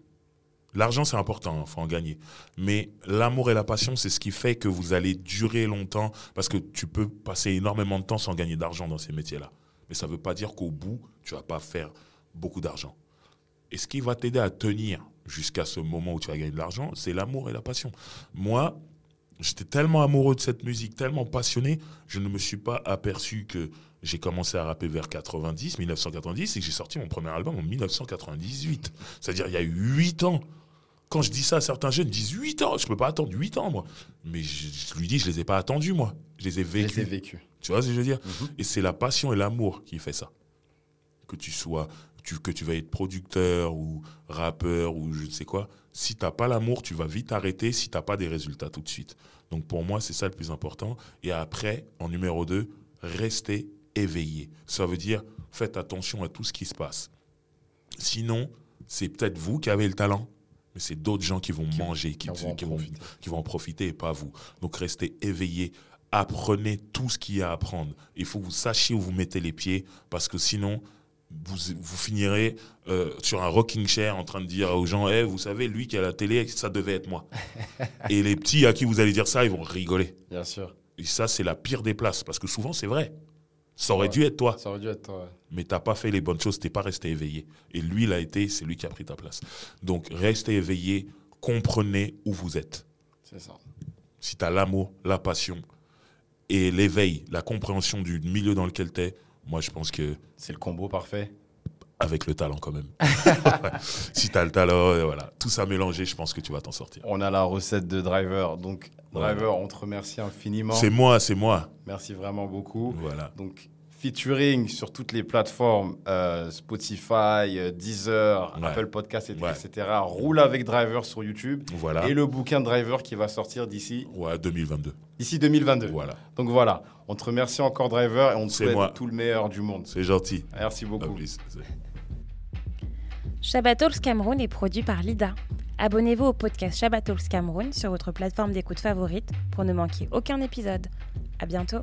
L'argent, c'est important, il faut en gagner. Mais l'amour et la passion, c'est ce qui fait que vous allez durer longtemps, parce que tu peux passer énormément de temps sans gagner d'argent dans ces métiers-là. Mais ça ne veut pas dire qu'au bout, tu vas pas faire beaucoup d'argent. Et ce qui va t'aider à tenir jusqu'à ce moment où tu vas gagner de l'argent, c'est l'amour et la passion. Moi, j'étais tellement amoureux de cette musique, tellement passionné, je ne me suis pas aperçu que j'ai commencé à rapper vers 90, 1990, et que j'ai sorti mon premier album en 1998. C'est-à-dire, il y a eu 8 ans. Quand je dis ça, certains jeunes disent 8 ans, je peux pas attendre 8 ans, moi. Mais je, je lui dis, je les ai pas attendus, moi. Je les ai Je vécus. les ai vécus. Tu vois ce que je veux dire? Mhm. Et c'est la passion et l'amour qui fait ça. Que tu sois, tu, que tu vas être producteur ou rappeur ou je ne sais quoi. Si tu n'as pas l'amour, tu vas vite arrêter si tu n'as pas des résultats tout de suite. Donc pour moi, c'est ça le plus important. Et après, en numéro 2, restez éveillé. Ça veut dire, faites attention à tout ce qui se passe. Sinon, c'est peut-être vous qui avez le talent, mais c'est d'autres gens qui vont manger, qui, qui vont en qui vont, profiter. qui vont en profiter et pas vous. Donc restez éveillé, apprenez tout ce qu'il y a à apprendre. Il faut que vous sachiez où vous mettez les pieds, parce que sinon, vous, vous finirez euh, sur un rocking chair en train de dire aux gens, Eh, vous savez, lui qui est à la télé, ça devait être moi. et les petits à qui vous allez dire ça, ils vont rigoler. Bien sûr. Et ça, c'est la pire des places, parce que souvent, c'est vrai. Ça aurait Ouais. dû être toi, Ça aurait dû être toi. ouais. mais t'as pas fait les bonnes choses, t'es pas resté éveillé. Et lui, il a été, c'est lui qui a pris ta place. Donc, restez éveillé, comprenez où vous êtes. C'est ça. si tu as l'amour, la passion et l'éveil, la compréhension du milieu dans lequel tu es, moi je pense que C'est le combo parfait. avec le talent quand même. si tu as le talent, euh, voilà, tout ça mélangé, je pense que tu vas t'en sortir. On a la recette de Driver. Donc. Driver, on te remercie infiniment. C'est moi, c'est moi. Merci vraiment beaucoup. Voilà. Donc, featuring sur toutes les plateformes, euh, Spotify, euh, Deezer, Ouais. Apple Podcast, Ouais. etc. Roule avec Driver sur YouTube. Voilà. Et le bouquin Driver qui va sortir d'ici Ouais, 2022. d'ici 2022. Voilà. Donc voilà, on te remercie encore Driver et on te souhaite moi. tout le meilleur du monde. C'est gentil. Merci À beaucoup. plus. Shabbat Cameroun est produit par Lida. Abonnez-vous au podcast Shabbat Cameroun sur votre plateforme d'écoute favorite pour ne manquer aucun épisode. À bientôt.